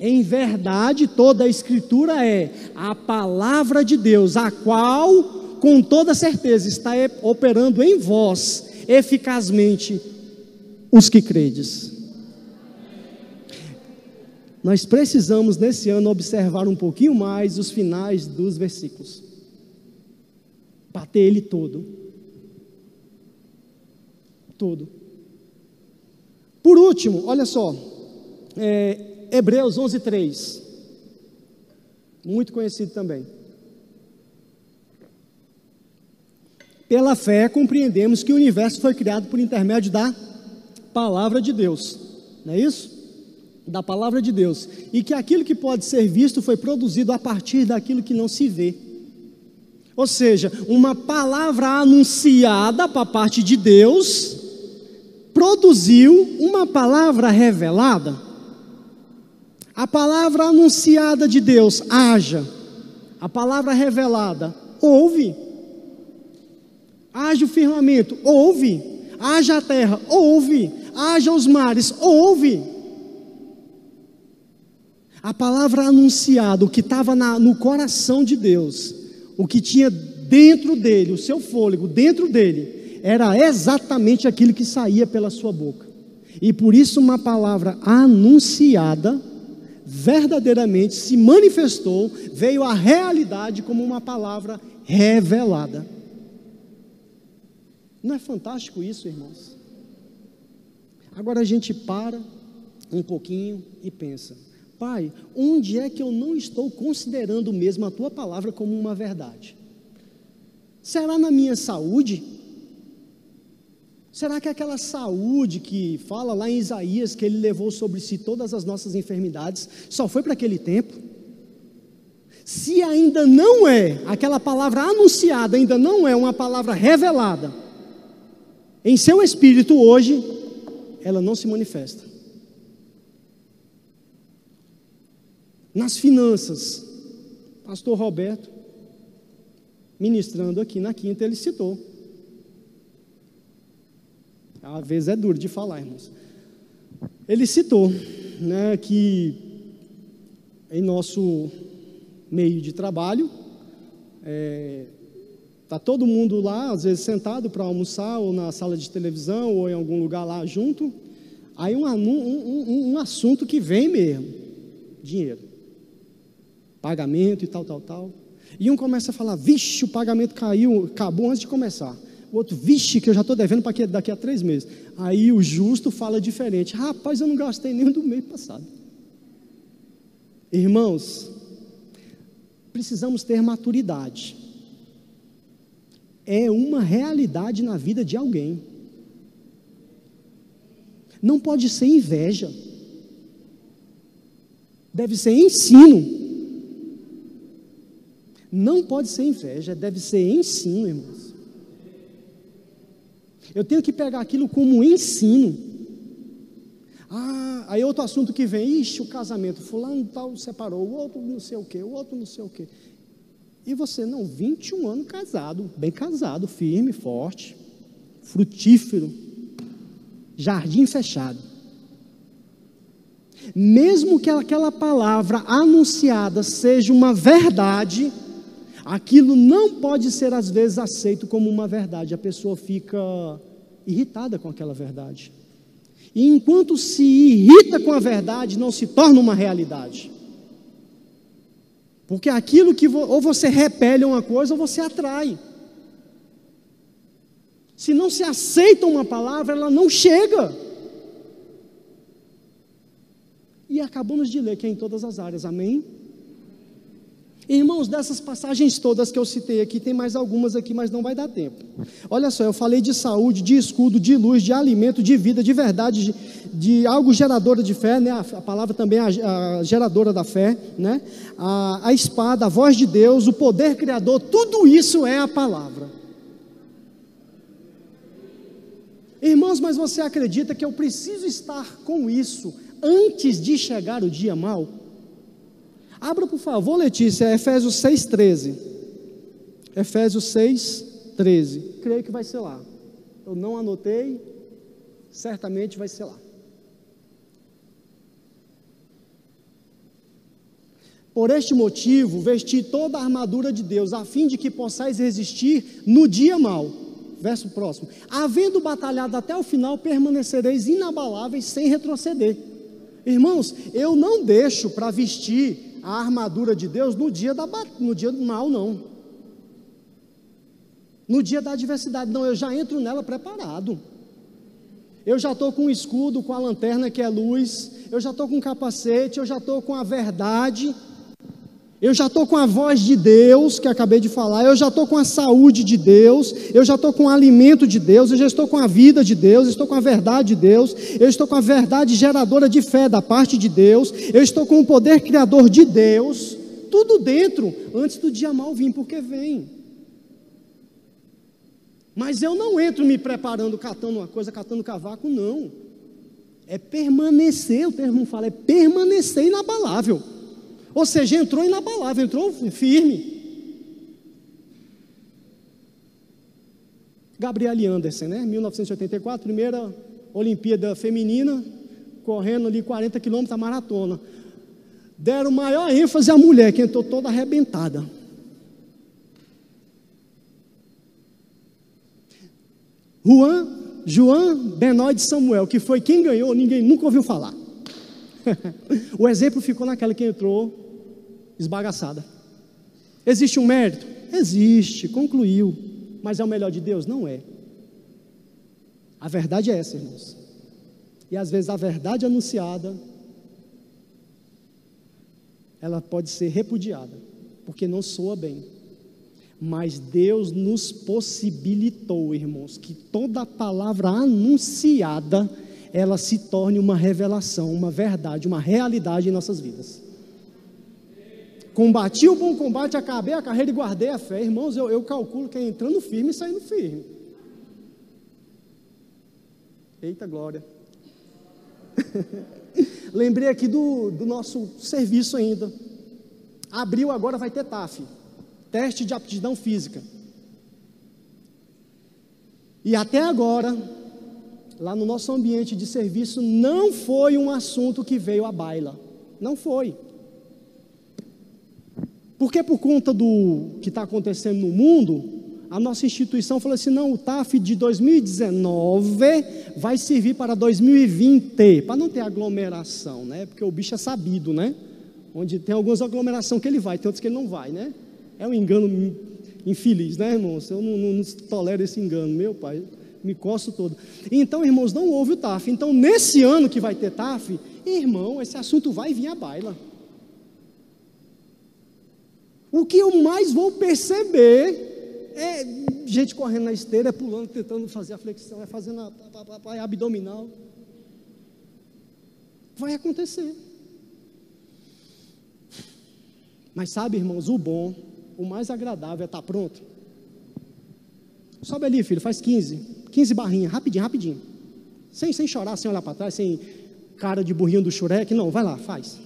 S1: Em verdade, toda a Escritura é a palavra de Deus, a qual, com toda certeza, está operando em vós eficazmente os que credes. Nós precisamos nesse ano observar um pouquinho mais os finais dos versículos. Bater ele todo. Todo. Por último, olha só, é, Hebreus 11, 3. Muito conhecido também. Pela fé compreendemos que o universo foi criado por intermédio da palavra de Deus. Não é isso? da palavra de Deus, e que aquilo que pode ser visto foi produzido a partir daquilo que não se vê. Ou seja, uma palavra anunciada para parte de Deus produziu uma palavra revelada. A palavra anunciada de Deus, haja. A palavra revelada, ouve. Haja o firmamento, ouve. Haja a terra, ouve. Haja os mares, ouve. A palavra anunciada, o que estava no coração de Deus, o que tinha dentro dele, o seu fôlego dentro dele, era exatamente aquilo que saía pela sua boca. E por isso, uma palavra anunciada, verdadeiramente se manifestou, veio à realidade como uma palavra revelada. Não é fantástico isso, irmãos? Agora a gente para um pouquinho e pensa: Pai, onde é que eu não estou considerando mesmo a tua palavra como uma verdade? Será na minha saúde? Será que aquela saúde que fala lá em Isaías que ele levou sobre si todas as nossas enfermidades só foi para aquele tempo? Se ainda não é, aquela palavra anunciada ainda não é uma palavra revelada em seu espírito hoje, ela não se manifesta. Nas finanças, pastor Roberto, ministrando aqui na quinta, ele citou. Às vezes é duro de falar, irmãos. Ele citou né, que em nosso meio de trabalho, está é, tá todo mundo lá, às vezes sentado para almoçar, ou na sala de televisão, ou em algum lugar lá junto. Aí um, um, um, um assunto que vem mesmo: dinheiro pagamento e tal, tal, tal. E um começa a falar, vixe, o pagamento caiu, acabou antes de começar. O outro, vixe, que eu já estou devendo para daqui a três meses. Aí o justo fala diferente, rapaz, eu não gastei nem do mês passado. Irmãos, precisamos ter maturidade. É uma realidade na vida de alguém. Não pode ser inveja. Deve ser ensino. Não pode ser inveja, deve ser ensino, irmãos. Eu tenho que pegar aquilo como ensino. Ah, aí outro assunto que vem, ixi, o casamento, fulano tal separou, o outro não sei o quê, o outro não sei o quê. E você, não, 21 anos casado, bem casado, firme, forte, frutífero, jardim fechado. Mesmo que aquela palavra anunciada seja uma verdade, aquilo não pode ser às vezes aceito como uma verdade. A pessoa fica irritada com aquela verdade. E enquanto se irrita com a verdade, não se torna uma realidade. Porque aquilo que ou você repele uma coisa ou você atrai. Se não se aceita uma palavra, ela não chega. E acabamos de ler que é em todas as áreas, amém? Irmãos, dessas passagens todas que eu citei aqui, tem mais algumas aqui, mas não vai dar tempo. Olha só, eu falei de saúde, de escudo, de luz, de alimento, de vida, de verdade, de, de algo geradora de fé, né? a, a palavra também é a, a, geradora da fé, né? A, a espada, a voz de Deus, o poder criador, tudo isso é a palavra. Irmãos, mas você acredita que eu preciso estar com isso antes de chegar o dia mal? Abra, por favor, Letícia, Efésios 6,13. Efésios 6,13. Creio que vai ser lá. Eu não anotei, certamente vai ser lá. Por este motivo, vesti toda a armadura de Deus, a fim de que possais resistir no dia mal. Verso próximo. Havendo batalhado até o final, permanecereis inabaláveis sem retroceder. Irmãos, eu não deixo para vestir a armadura de Deus no dia, da, no dia do mal, não. No dia da adversidade, não, eu já entro nela preparado. Eu já estou com o escudo, com a lanterna que é luz, eu já estou com o capacete, eu já estou com a verdade eu já estou com a voz de Deus, que acabei de falar, eu já estou com a saúde de Deus, eu já estou com o alimento de Deus, eu já estou com a vida de Deus, eu estou com a verdade de Deus, eu estou com a verdade geradora de fé da parte de Deus, eu estou com o poder criador de Deus, tudo dentro, antes do dia mal vir, porque vem. Mas eu não entro me preparando, catando uma coisa, catando cavaco, não. É permanecer, o termo fala, é permanecer inabalável. Ou seja, entrou inabalável, entrou firme. Gabriele Anderson, né? 1984, primeira Olimpíada Feminina, correndo ali 40 quilômetros a maratona. Deram maior ênfase à mulher, que entrou toda arrebentada. Juan, João Benoit Samuel, que foi quem ganhou, ninguém nunca ouviu falar. *laughs* o exemplo ficou naquela que entrou esbagaçada. Existe um mérito? Existe, concluiu. Mas é o melhor de Deus? Não é. A verdade é essa, irmãos. E às vezes a verdade anunciada, ela pode ser repudiada, porque não soa bem. Mas Deus nos possibilitou, irmãos, que toda palavra anunciada, ela se torne uma revelação, uma verdade, uma realidade em nossas vidas. Combati o bom combate, acabei a carreira e guardei a fé. Irmãos, eu, eu calculo que é entrando firme e saindo firme. Eita glória. *laughs* Lembrei aqui do, do nosso serviço ainda. Abril agora vai ter TAF teste de aptidão física. E até agora, lá no nosso ambiente de serviço, não foi um assunto que veio à baila. Não foi. Porque por conta do que está acontecendo no mundo, a nossa instituição falou assim: não, o TAF de 2019 vai servir para 2020, para não ter aglomeração, né? Porque o bicho é sabido, né? Onde tem algumas aglomerações que ele vai, tem outras que ele não vai, né? É um engano infeliz, né, irmãos? Eu não, não, não tolero esse engano, meu pai, me coço todo. Então, irmãos, não houve o TAF. Então, nesse ano que vai ter TAF, irmão, esse assunto vai vir à baila. O que eu mais vou perceber é gente correndo na esteira, pulando, tentando fazer a flexão, é fazendo a, a, a, a abdominal. Vai acontecer. Mas sabe, irmãos, o bom, o mais agradável é estar pronto. Sobe ali, filho, faz 15. 15 barrinhas, rapidinho, rapidinho. Sem, sem chorar, sem olhar para trás, sem cara de burrinho do xurek. Não, vai lá, faz.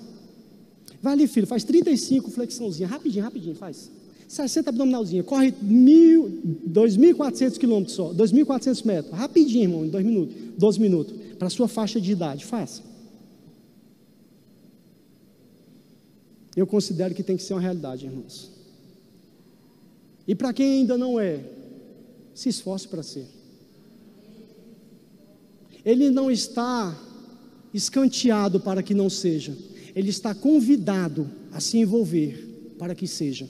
S1: Vai ali, filho, faz 35 flexãozinha, rapidinho, rapidinho, faz. 60 abdominalzinha, corre 2.400 quilômetros só, 2.400 metros, rapidinho, irmão, em 2 minutos, 12 minutos, para a sua faixa de idade, faça. Eu considero que tem que ser uma realidade, irmãos. E para quem ainda não é, se esforce para ser. Ele não está escanteado para que não seja, ele está convidado a se envolver para que seja.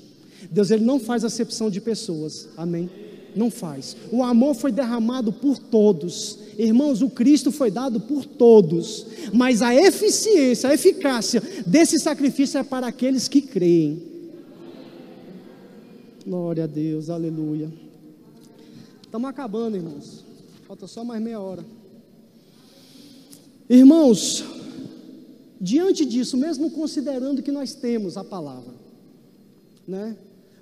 S1: Deus ele não faz acepção de pessoas. Amém. Não faz. O amor foi derramado por todos. Irmãos, o Cristo foi dado por todos. Mas a eficiência, a eficácia desse sacrifício é para aqueles que creem. Glória a Deus, aleluia. Estamos acabando, irmãos. Falta só mais meia hora. Irmãos, diante disso, mesmo considerando que nós temos a palavra, né?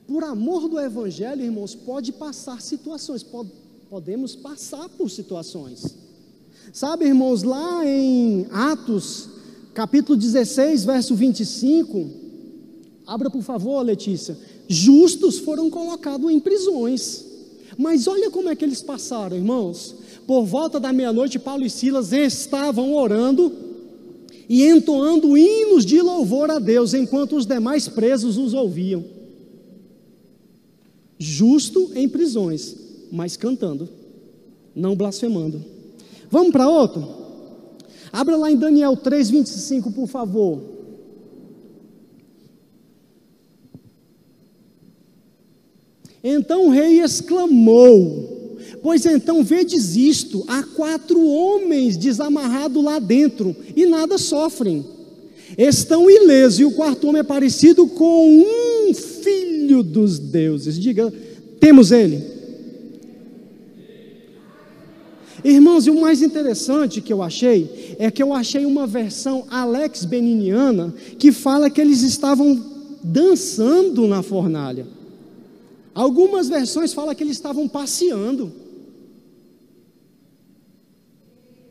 S1: Por amor do Evangelho, irmãos, pode passar situações, pode, podemos passar por situações. Sabe, irmãos, lá em Atos, capítulo 16, verso 25, abra por favor, Letícia. Justos foram colocados em prisões. Mas olha como é que eles passaram, irmãos. Por volta da meia-noite, Paulo e Silas estavam orando e entoando hinos de louvor a Deus, enquanto os demais presos os ouviam justo em prisões, mas cantando, não blasfemando. Vamos para outro? Abra lá em Daniel 3:25, por favor. Então o rei exclamou: Pois então vedes isto: há quatro homens desamarrados lá dentro e nada sofrem. Estão ilesos, e o quarto homem é parecido com um filho dos deuses. Diga, temos ele. Irmãos, e o mais interessante que eu achei é que eu achei uma versão Alex Beniniana que fala que eles estavam dançando na fornalha. Algumas versões falam que eles estavam passeando.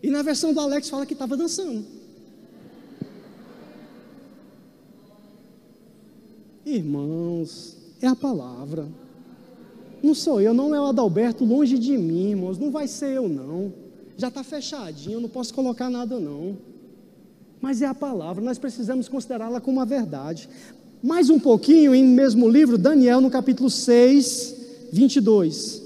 S1: E na versão do Alex fala que estava dançando. Irmãos, é a palavra. Não sou eu, não é o Adalberto, longe de mim, irmãos. Não vai ser eu, não. Já está fechadinho, eu não posso colocar nada, não. Mas é a palavra, nós precisamos considerá-la como a verdade. Mais um pouquinho, em mesmo livro, Daniel, no capítulo 6, 22.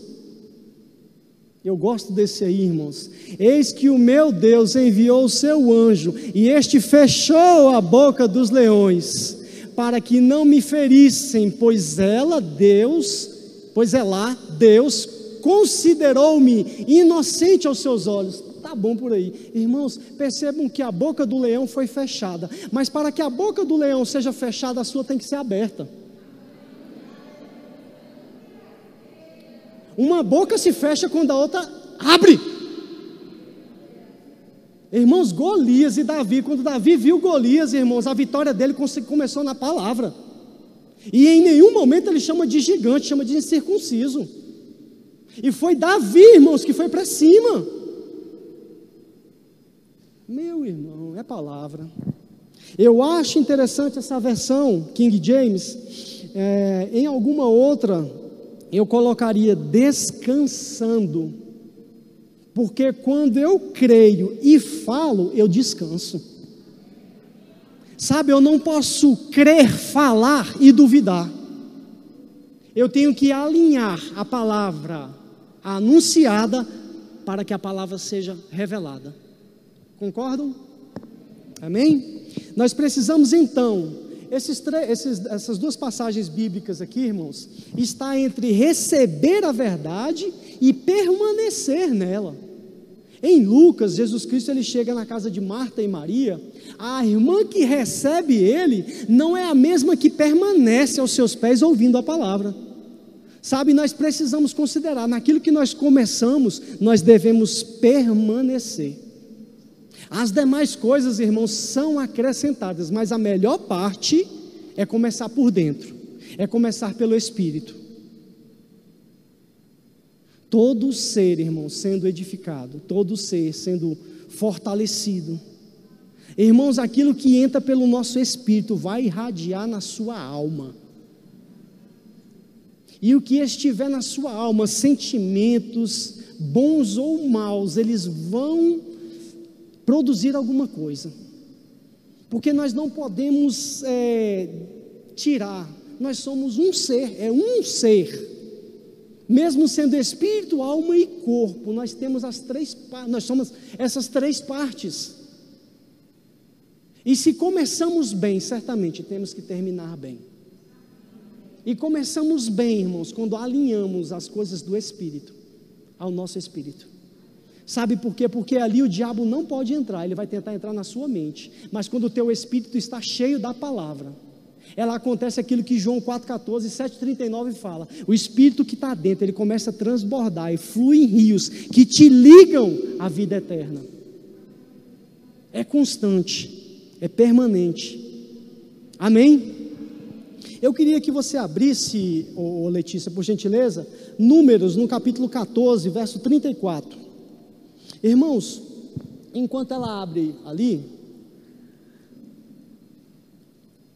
S1: Eu gosto desse aí, irmãos. Eis que o meu Deus enviou o seu anjo, e este fechou a boca dos leões para que não me ferissem, pois ela, Deus, pois lá, Deus, considerou-me inocente aos seus olhos. Tá bom por aí. Irmãos, percebam que a boca do leão foi fechada, mas para que a boca do leão seja fechada, a sua tem que ser aberta. Uma boca se fecha quando a outra abre. Irmãos, Golias e Davi, quando Davi viu Golias, irmãos, a vitória dele começou na palavra. E em nenhum momento ele chama de gigante, chama de incircunciso. E foi Davi, irmãos, que foi para cima. Meu irmão, é palavra. Eu acho interessante essa versão, King James. É, em alguma outra, eu colocaria descansando porque quando eu creio e falo, eu descanso. Sabe, eu não posso crer, falar e duvidar. Eu tenho que alinhar a palavra anunciada para que a palavra seja revelada. Concordam? Amém? Nós precisamos então, esses, esses, essas duas passagens bíblicas aqui, irmãos, está entre receber a verdade e permanecer nela. Em Lucas, Jesus Cristo ele chega na casa de Marta e Maria. A irmã que recebe ele não é a mesma que permanece aos seus pés ouvindo a palavra. Sabe, nós precisamos considerar, naquilo que nós começamos, nós devemos permanecer. As demais coisas, irmãos, são acrescentadas, mas a melhor parte é começar por dentro, é começar pelo Espírito. Todo ser, irmãos, sendo edificado, todo ser sendo fortalecido. Irmãos, aquilo que entra pelo nosso espírito vai irradiar na sua alma. E o que estiver na sua alma, sentimentos, bons ou maus, eles vão produzir alguma coisa. Porque nós não podemos é, tirar, nós somos um ser, é um ser. Mesmo sendo espírito, alma e corpo, nós temos as três nós somos essas três partes. E se começamos bem, certamente temos que terminar bem. E começamos bem, irmãos, quando alinhamos as coisas do Espírito ao nosso espírito. Sabe por quê? Porque ali o diabo não pode entrar, ele vai tentar entrar na sua mente. Mas quando o teu espírito está cheio da palavra, ela acontece aquilo que João 4,14 e 7,39 fala. O espírito que está dentro, ele começa a transbordar e flui em rios que te ligam à vida eterna. É constante, é permanente. Amém? Eu queria que você abrisse, oh, Letícia, por gentileza, Números no capítulo 14, verso 34. Irmãos, enquanto ela abre ali,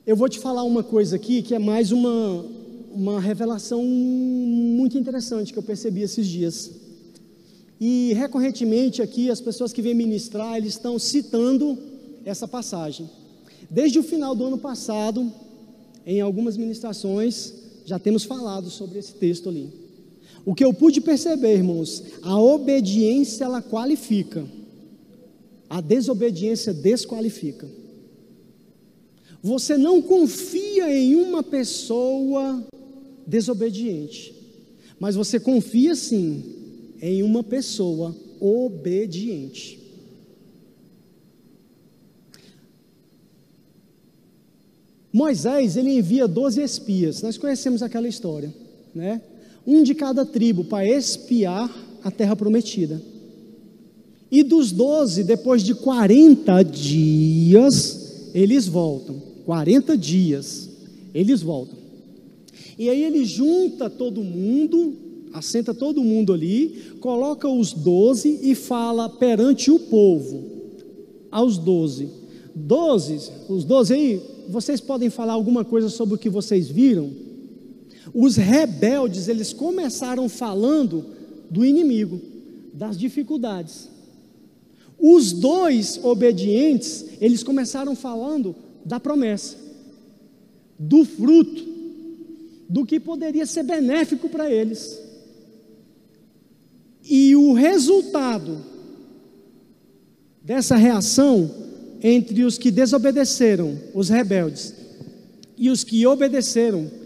S1: eu vou te falar uma coisa aqui que é mais uma, uma revelação muito interessante que eu percebi esses dias. E recorrentemente aqui, as pessoas que vêm ministrar, eles estão citando essa passagem. Desde o final do ano passado, em algumas ministrações, já temos falado sobre esse texto ali. O que eu pude perceber, irmãos, a obediência ela qualifica, a desobediência desqualifica. Você não confia em uma pessoa desobediente, mas você confia sim em uma pessoa obediente. Moisés, ele envia 12 espias, nós conhecemos aquela história, né? Um de cada tribo para espiar a terra prometida. E dos 12, depois de 40 dias, eles voltam. 40 dias, eles voltam. E aí ele junta todo mundo, assenta todo mundo ali, coloca os 12 e fala perante o povo, aos 12. 12, os 12 aí, vocês podem falar alguma coisa sobre o que vocês viram? Os rebeldes, eles começaram falando do inimigo, das dificuldades. Os dois obedientes, eles começaram falando da promessa, do fruto, do que poderia ser benéfico para eles. E o resultado dessa reação entre os que desobedeceram, os rebeldes, e os que obedeceram,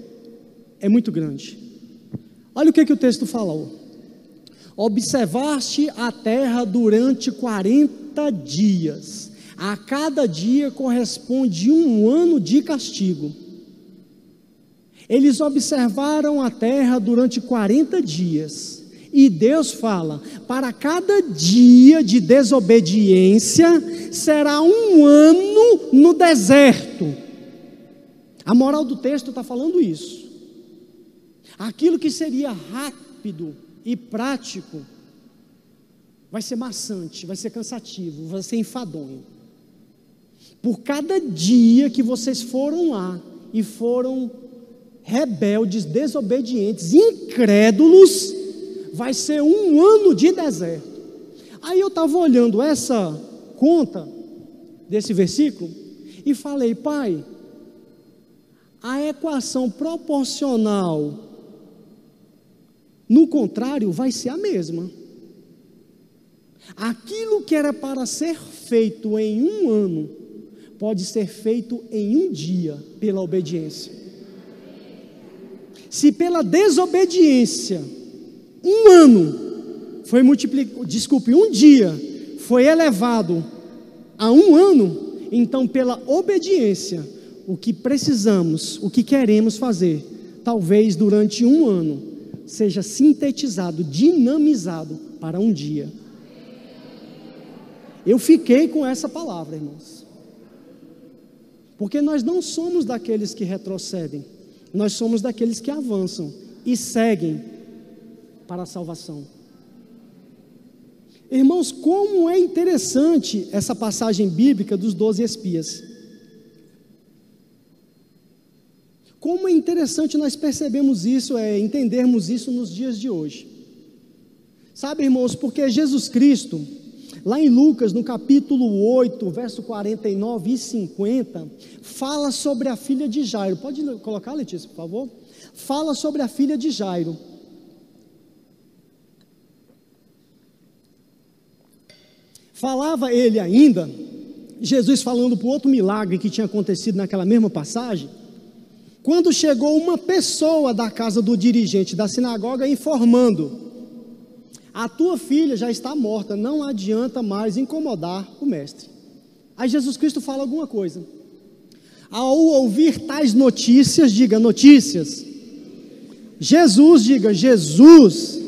S1: é muito grande. Olha o que, que o texto falou. Observaste a terra durante 40 dias. A cada dia corresponde um ano de castigo. Eles observaram a terra durante 40 dias. E Deus fala: para cada dia de desobediência será um ano no deserto. A moral do texto está falando isso. Aquilo que seria rápido e prático vai ser maçante, vai ser cansativo, vai ser enfadonho. Por cada dia que vocês foram lá e foram rebeldes, desobedientes, incrédulos, vai ser um ano de deserto. Aí eu estava olhando essa conta desse versículo e falei, pai, a equação proporcional, no contrário, vai ser a mesma. Aquilo que era para ser feito em um ano, pode ser feito em um dia, pela obediência. Se pela desobediência, um ano foi multiplicado, desculpe, um dia foi elevado a um ano, então, pela obediência, o que precisamos, o que queremos fazer, talvez durante um ano, seja sintetizado, dinamizado para um dia. Eu fiquei com essa palavra, irmãos. Porque nós não somos daqueles que retrocedem, nós somos daqueles que avançam e seguem para a salvação. Irmãos, como é interessante essa passagem bíblica dos doze espias. Como é interessante nós percebemos isso, é entendermos isso nos dias de hoje. Sabe, irmãos, porque Jesus Cristo, lá em Lucas, no capítulo 8, verso 49 e 50, fala sobre a filha de Jairo. Pode colocar, Letícia, por favor? Fala sobre a filha de Jairo. Falava ele ainda, Jesus falando para outro milagre que tinha acontecido naquela mesma passagem, quando chegou uma pessoa da casa do dirigente da sinagoga informando: A tua filha já está morta, não adianta mais incomodar o mestre. Aí Jesus Cristo fala alguma coisa. Ao ouvir tais notícias, diga notícias. Jesus, diga Jesus.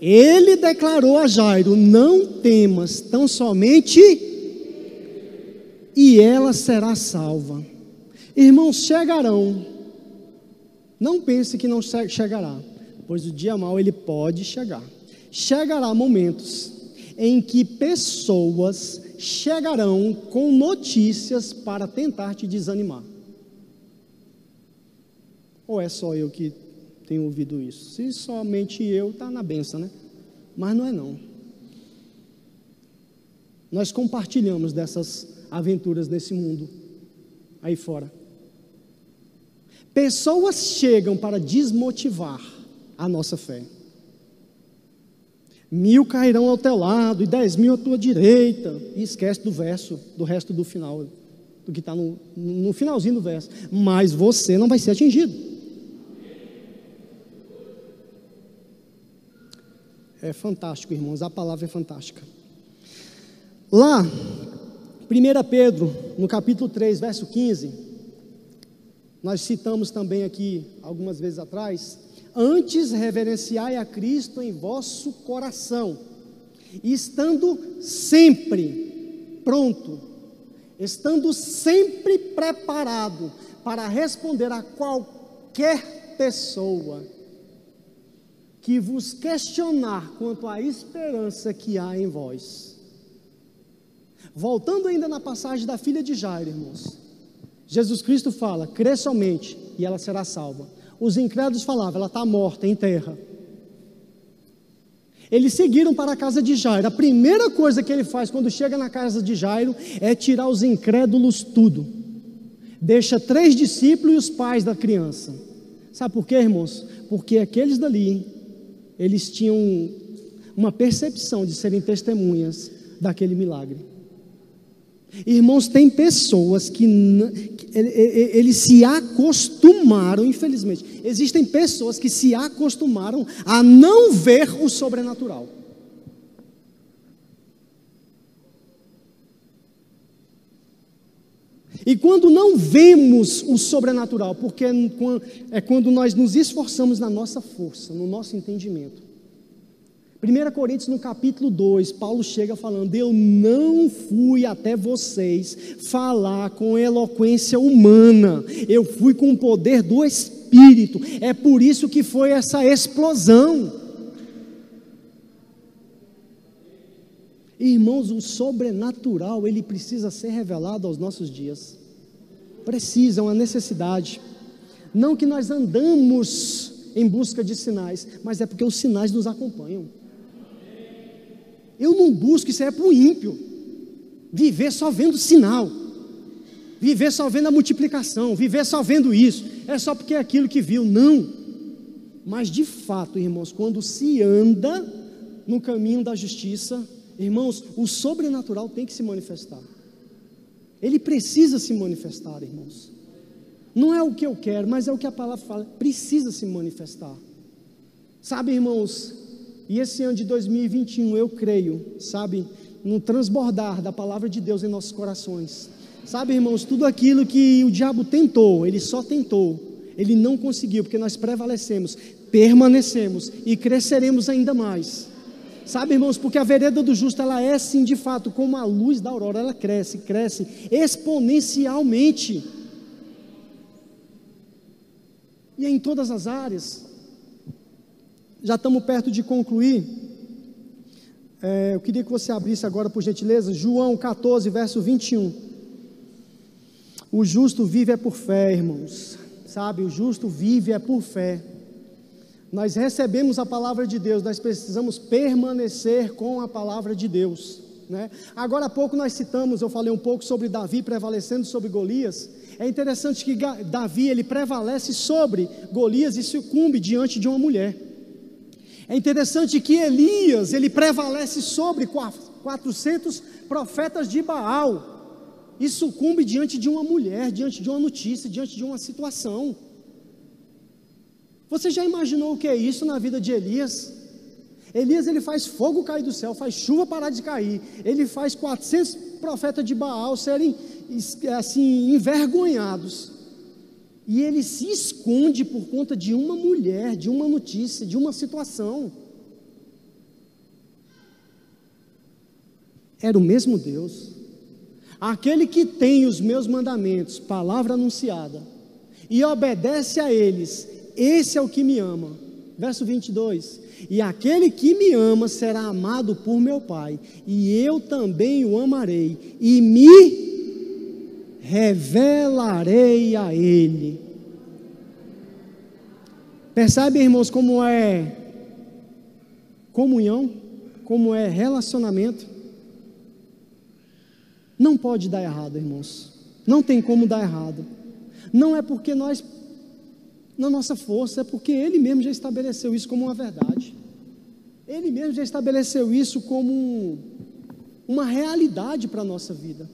S1: Ele declarou a Jairo: Não temas, tão somente, e ela será salva. Irmãos, chegarão. Não pense que não chegará, pois o dia mau ele pode chegar. Chegará momentos em que pessoas chegarão com notícias para tentar te desanimar. Ou é só eu que tenho ouvido isso? Se somente eu, está na benção, né? Mas não é não. Nós compartilhamos dessas aventuras nesse mundo aí fora. Pessoas chegam para desmotivar a nossa fé. Mil cairão ao teu lado e dez mil à tua direita. E esquece do verso, do resto do final, do que está no, no finalzinho do verso. Mas você não vai ser atingido. É fantástico, irmãos, a palavra é fantástica. Lá, 1 Pedro, no capítulo 3, verso 15, nós citamos também aqui algumas vezes atrás, antes reverenciai a Cristo em vosso coração, estando sempre pronto, estando sempre preparado para responder a qualquer pessoa que vos questionar quanto à esperança que há em vós. Voltando ainda na passagem da filha de Jairo, irmãos. Jesus Cristo fala: crê somente e ela será salva. Os incrédulos falavam: ela está morta em terra. Eles seguiram para a casa de Jairo. A primeira coisa que ele faz quando chega na casa de Jairo é tirar os incrédulos tudo. Deixa três discípulos e os pais da criança. Sabe por quê, irmãos? Porque aqueles dali, eles tinham uma percepção de serem testemunhas daquele milagre. Irmãos, tem pessoas que, eles se acostumaram, infelizmente, existem pessoas que se acostumaram a não ver o sobrenatural. E quando não vemos o sobrenatural, porque é quando nós nos esforçamos na nossa força, no nosso entendimento, 1 Coríntios, no capítulo 2, Paulo chega falando: Eu não fui até vocês falar com eloquência humana, eu fui com o poder do Espírito, é por isso que foi essa explosão. Irmãos, o sobrenatural, ele precisa ser revelado aos nossos dias. Precisa, é uma necessidade. Não que nós andamos em busca de sinais, mas é porque os sinais nos acompanham. Eu não busco, isso é para o ímpio. Viver só vendo sinal. Viver só vendo a multiplicação. Viver só vendo isso. É só porque é aquilo que viu. Não. Mas de fato, irmãos, quando se anda no caminho da justiça, irmãos, o sobrenatural tem que se manifestar. Ele precisa se manifestar, irmãos. Não é o que eu quero, mas é o que a palavra fala. Precisa se manifestar. Sabe, irmãos, e esse ano de 2021, eu creio, sabe, no transbordar da palavra de Deus em nossos corações. Sabe, irmãos, tudo aquilo que o diabo tentou, ele só tentou, ele não conseguiu, porque nós prevalecemos, permanecemos e cresceremos ainda mais. Sabe, irmãos, porque a vereda do justo, ela é sim, de fato, como a luz da aurora, ela cresce, cresce exponencialmente. E é em todas as áreas. Já estamos perto de concluir. É, eu queria que você abrisse agora, por gentileza, João 14, verso 21. O justo vive é por fé, irmãos. Sabe, o justo vive é por fé. Nós recebemos a palavra de Deus, nós precisamos permanecer com a palavra de Deus. Né? Agora há pouco nós citamos, eu falei um pouco sobre Davi prevalecendo sobre Golias. É interessante que Davi ele prevalece sobre Golias e sucumbe diante de uma mulher. É interessante que Elias ele prevalece sobre 400 profetas de Baal e sucumbe diante de uma mulher, diante de uma notícia, diante de uma situação. Você já imaginou o que é isso na vida de Elias? Elias ele faz fogo cair do céu, faz chuva parar de cair, ele faz 400 profetas de Baal serem assim envergonhados. E ele se esconde por conta de uma mulher, de uma notícia, de uma situação. Era o mesmo Deus. Aquele que tem os meus mandamentos, palavra anunciada, e obedece a eles, esse é o que me ama. Verso 22. E aquele que me ama será amado por meu Pai, e eu também o amarei, e me revelarei a Ele. Percebem, irmãos, como é comunhão, como é relacionamento? Não pode dar errado, irmãos. Não tem como dar errado. Não é porque nós na nossa força, é porque Ele mesmo já estabeleceu isso como uma verdade. Ele mesmo já estabeleceu isso como uma realidade para a nossa vida.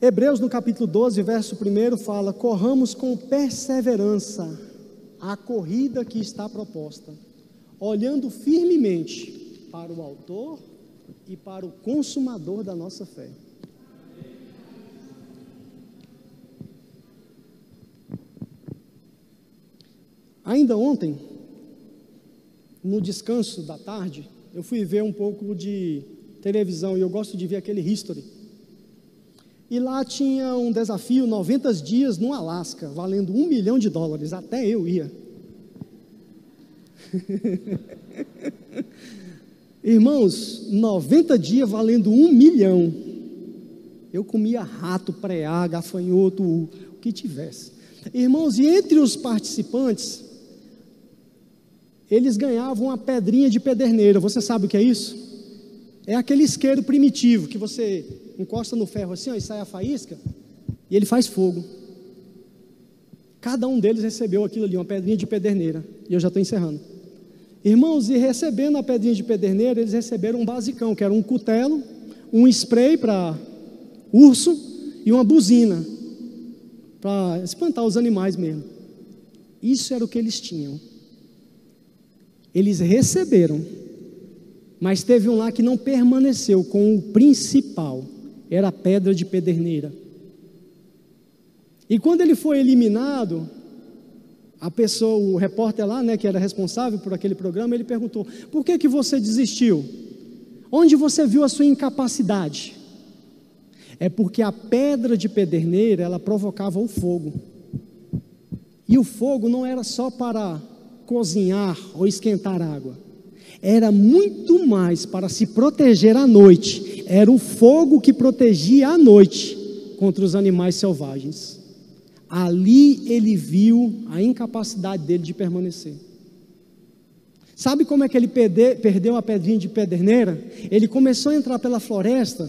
S1: Hebreus no capítulo 12, verso 1 fala: Corramos com perseverança a corrida que está proposta, olhando firmemente para o Autor e para o Consumador da nossa fé. Ainda ontem, no descanso da tarde, eu fui ver um pouco de televisão e eu gosto de ver aquele History. E lá tinha um desafio 90 dias no Alasca, valendo um milhão de dólares. Até eu ia. *laughs* Irmãos, 90 dias valendo um milhão. Eu comia rato, preá, gafanhoto, o que tivesse. Irmãos, e entre os participantes, eles ganhavam uma pedrinha de pederneira. Você sabe o que é isso? É aquele isqueiro primitivo que você encosta no ferro assim ó, e sai a faísca e ele faz fogo. Cada um deles recebeu aquilo ali, uma pedrinha de pederneira. E eu já estou encerrando. Irmãos, e recebendo a pedrinha de pederneira, eles receberam um basicão, que era um cutelo, um spray para urso e uma buzina para espantar os animais mesmo. Isso era o que eles tinham. Eles receberam, mas teve um lá que não permaneceu com o principal, era a pedra de pederneira. E quando ele foi eliminado, a pessoa, o repórter lá, né, que era responsável por aquele programa, ele perguntou: "Por que que você desistiu? Onde você viu a sua incapacidade?" É porque a pedra de pederneira, ela provocava o fogo. E o fogo não era só para cozinhar ou esquentar água. Era muito mais para se proteger à noite. Era o fogo que protegia à noite contra os animais selvagens. Ali ele viu a incapacidade dele de permanecer. Sabe como é que ele perdeu a pedrinha de pederneira? Ele começou a entrar pela floresta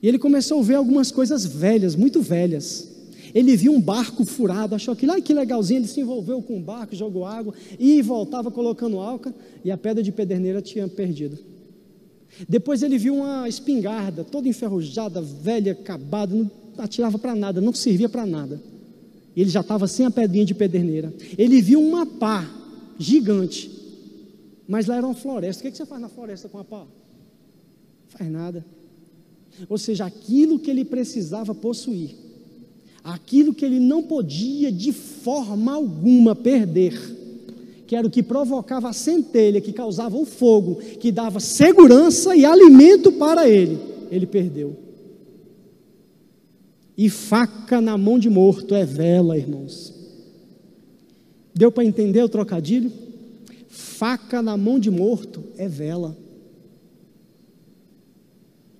S1: e ele começou a ver algumas coisas velhas, muito velhas. Ele viu um barco furado, achou aquilo, ai que legalzinho, ele se envolveu com o barco, jogou água e voltava colocando álcool e a pedra de pederneira tinha perdido. Depois ele viu uma espingarda, toda enferrujada, velha, acabada, não atirava para nada, não servia para nada. Ele já estava sem a pedrinha de pederneira. Ele viu uma pá gigante. Mas lá era uma floresta. O que você faz na floresta com a pá? Faz nada. Ou seja, aquilo que ele precisava possuir, aquilo que ele não podia de forma alguma perder, que era o que provocava a centelha, que causava o fogo, que dava segurança e alimento para ele, ele perdeu. E faca na mão de morto é vela, irmãos. Deu para entender o trocadilho? Faca na mão de morto é vela.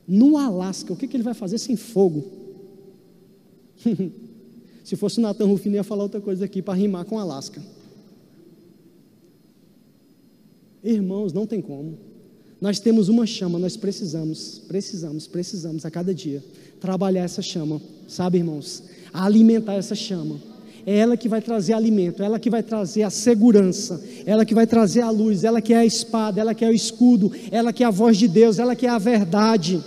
S1: No Alasca, o que, que ele vai fazer sem fogo? *laughs* Se fosse o Natan Rufino, ia falar outra coisa aqui para rimar com Alasca. Irmãos, não tem como. Nós temos uma chama, nós precisamos, precisamos, precisamos a cada dia trabalhar essa chama, sabe, irmãos? Alimentar essa chama. É ela que vai trazer alimento, ela que vai trazer a segurança, ela que vai trazer a luz, ela que é a espada, ela que é o escudo, ela que é a voz de Deus, ela que é a verdade.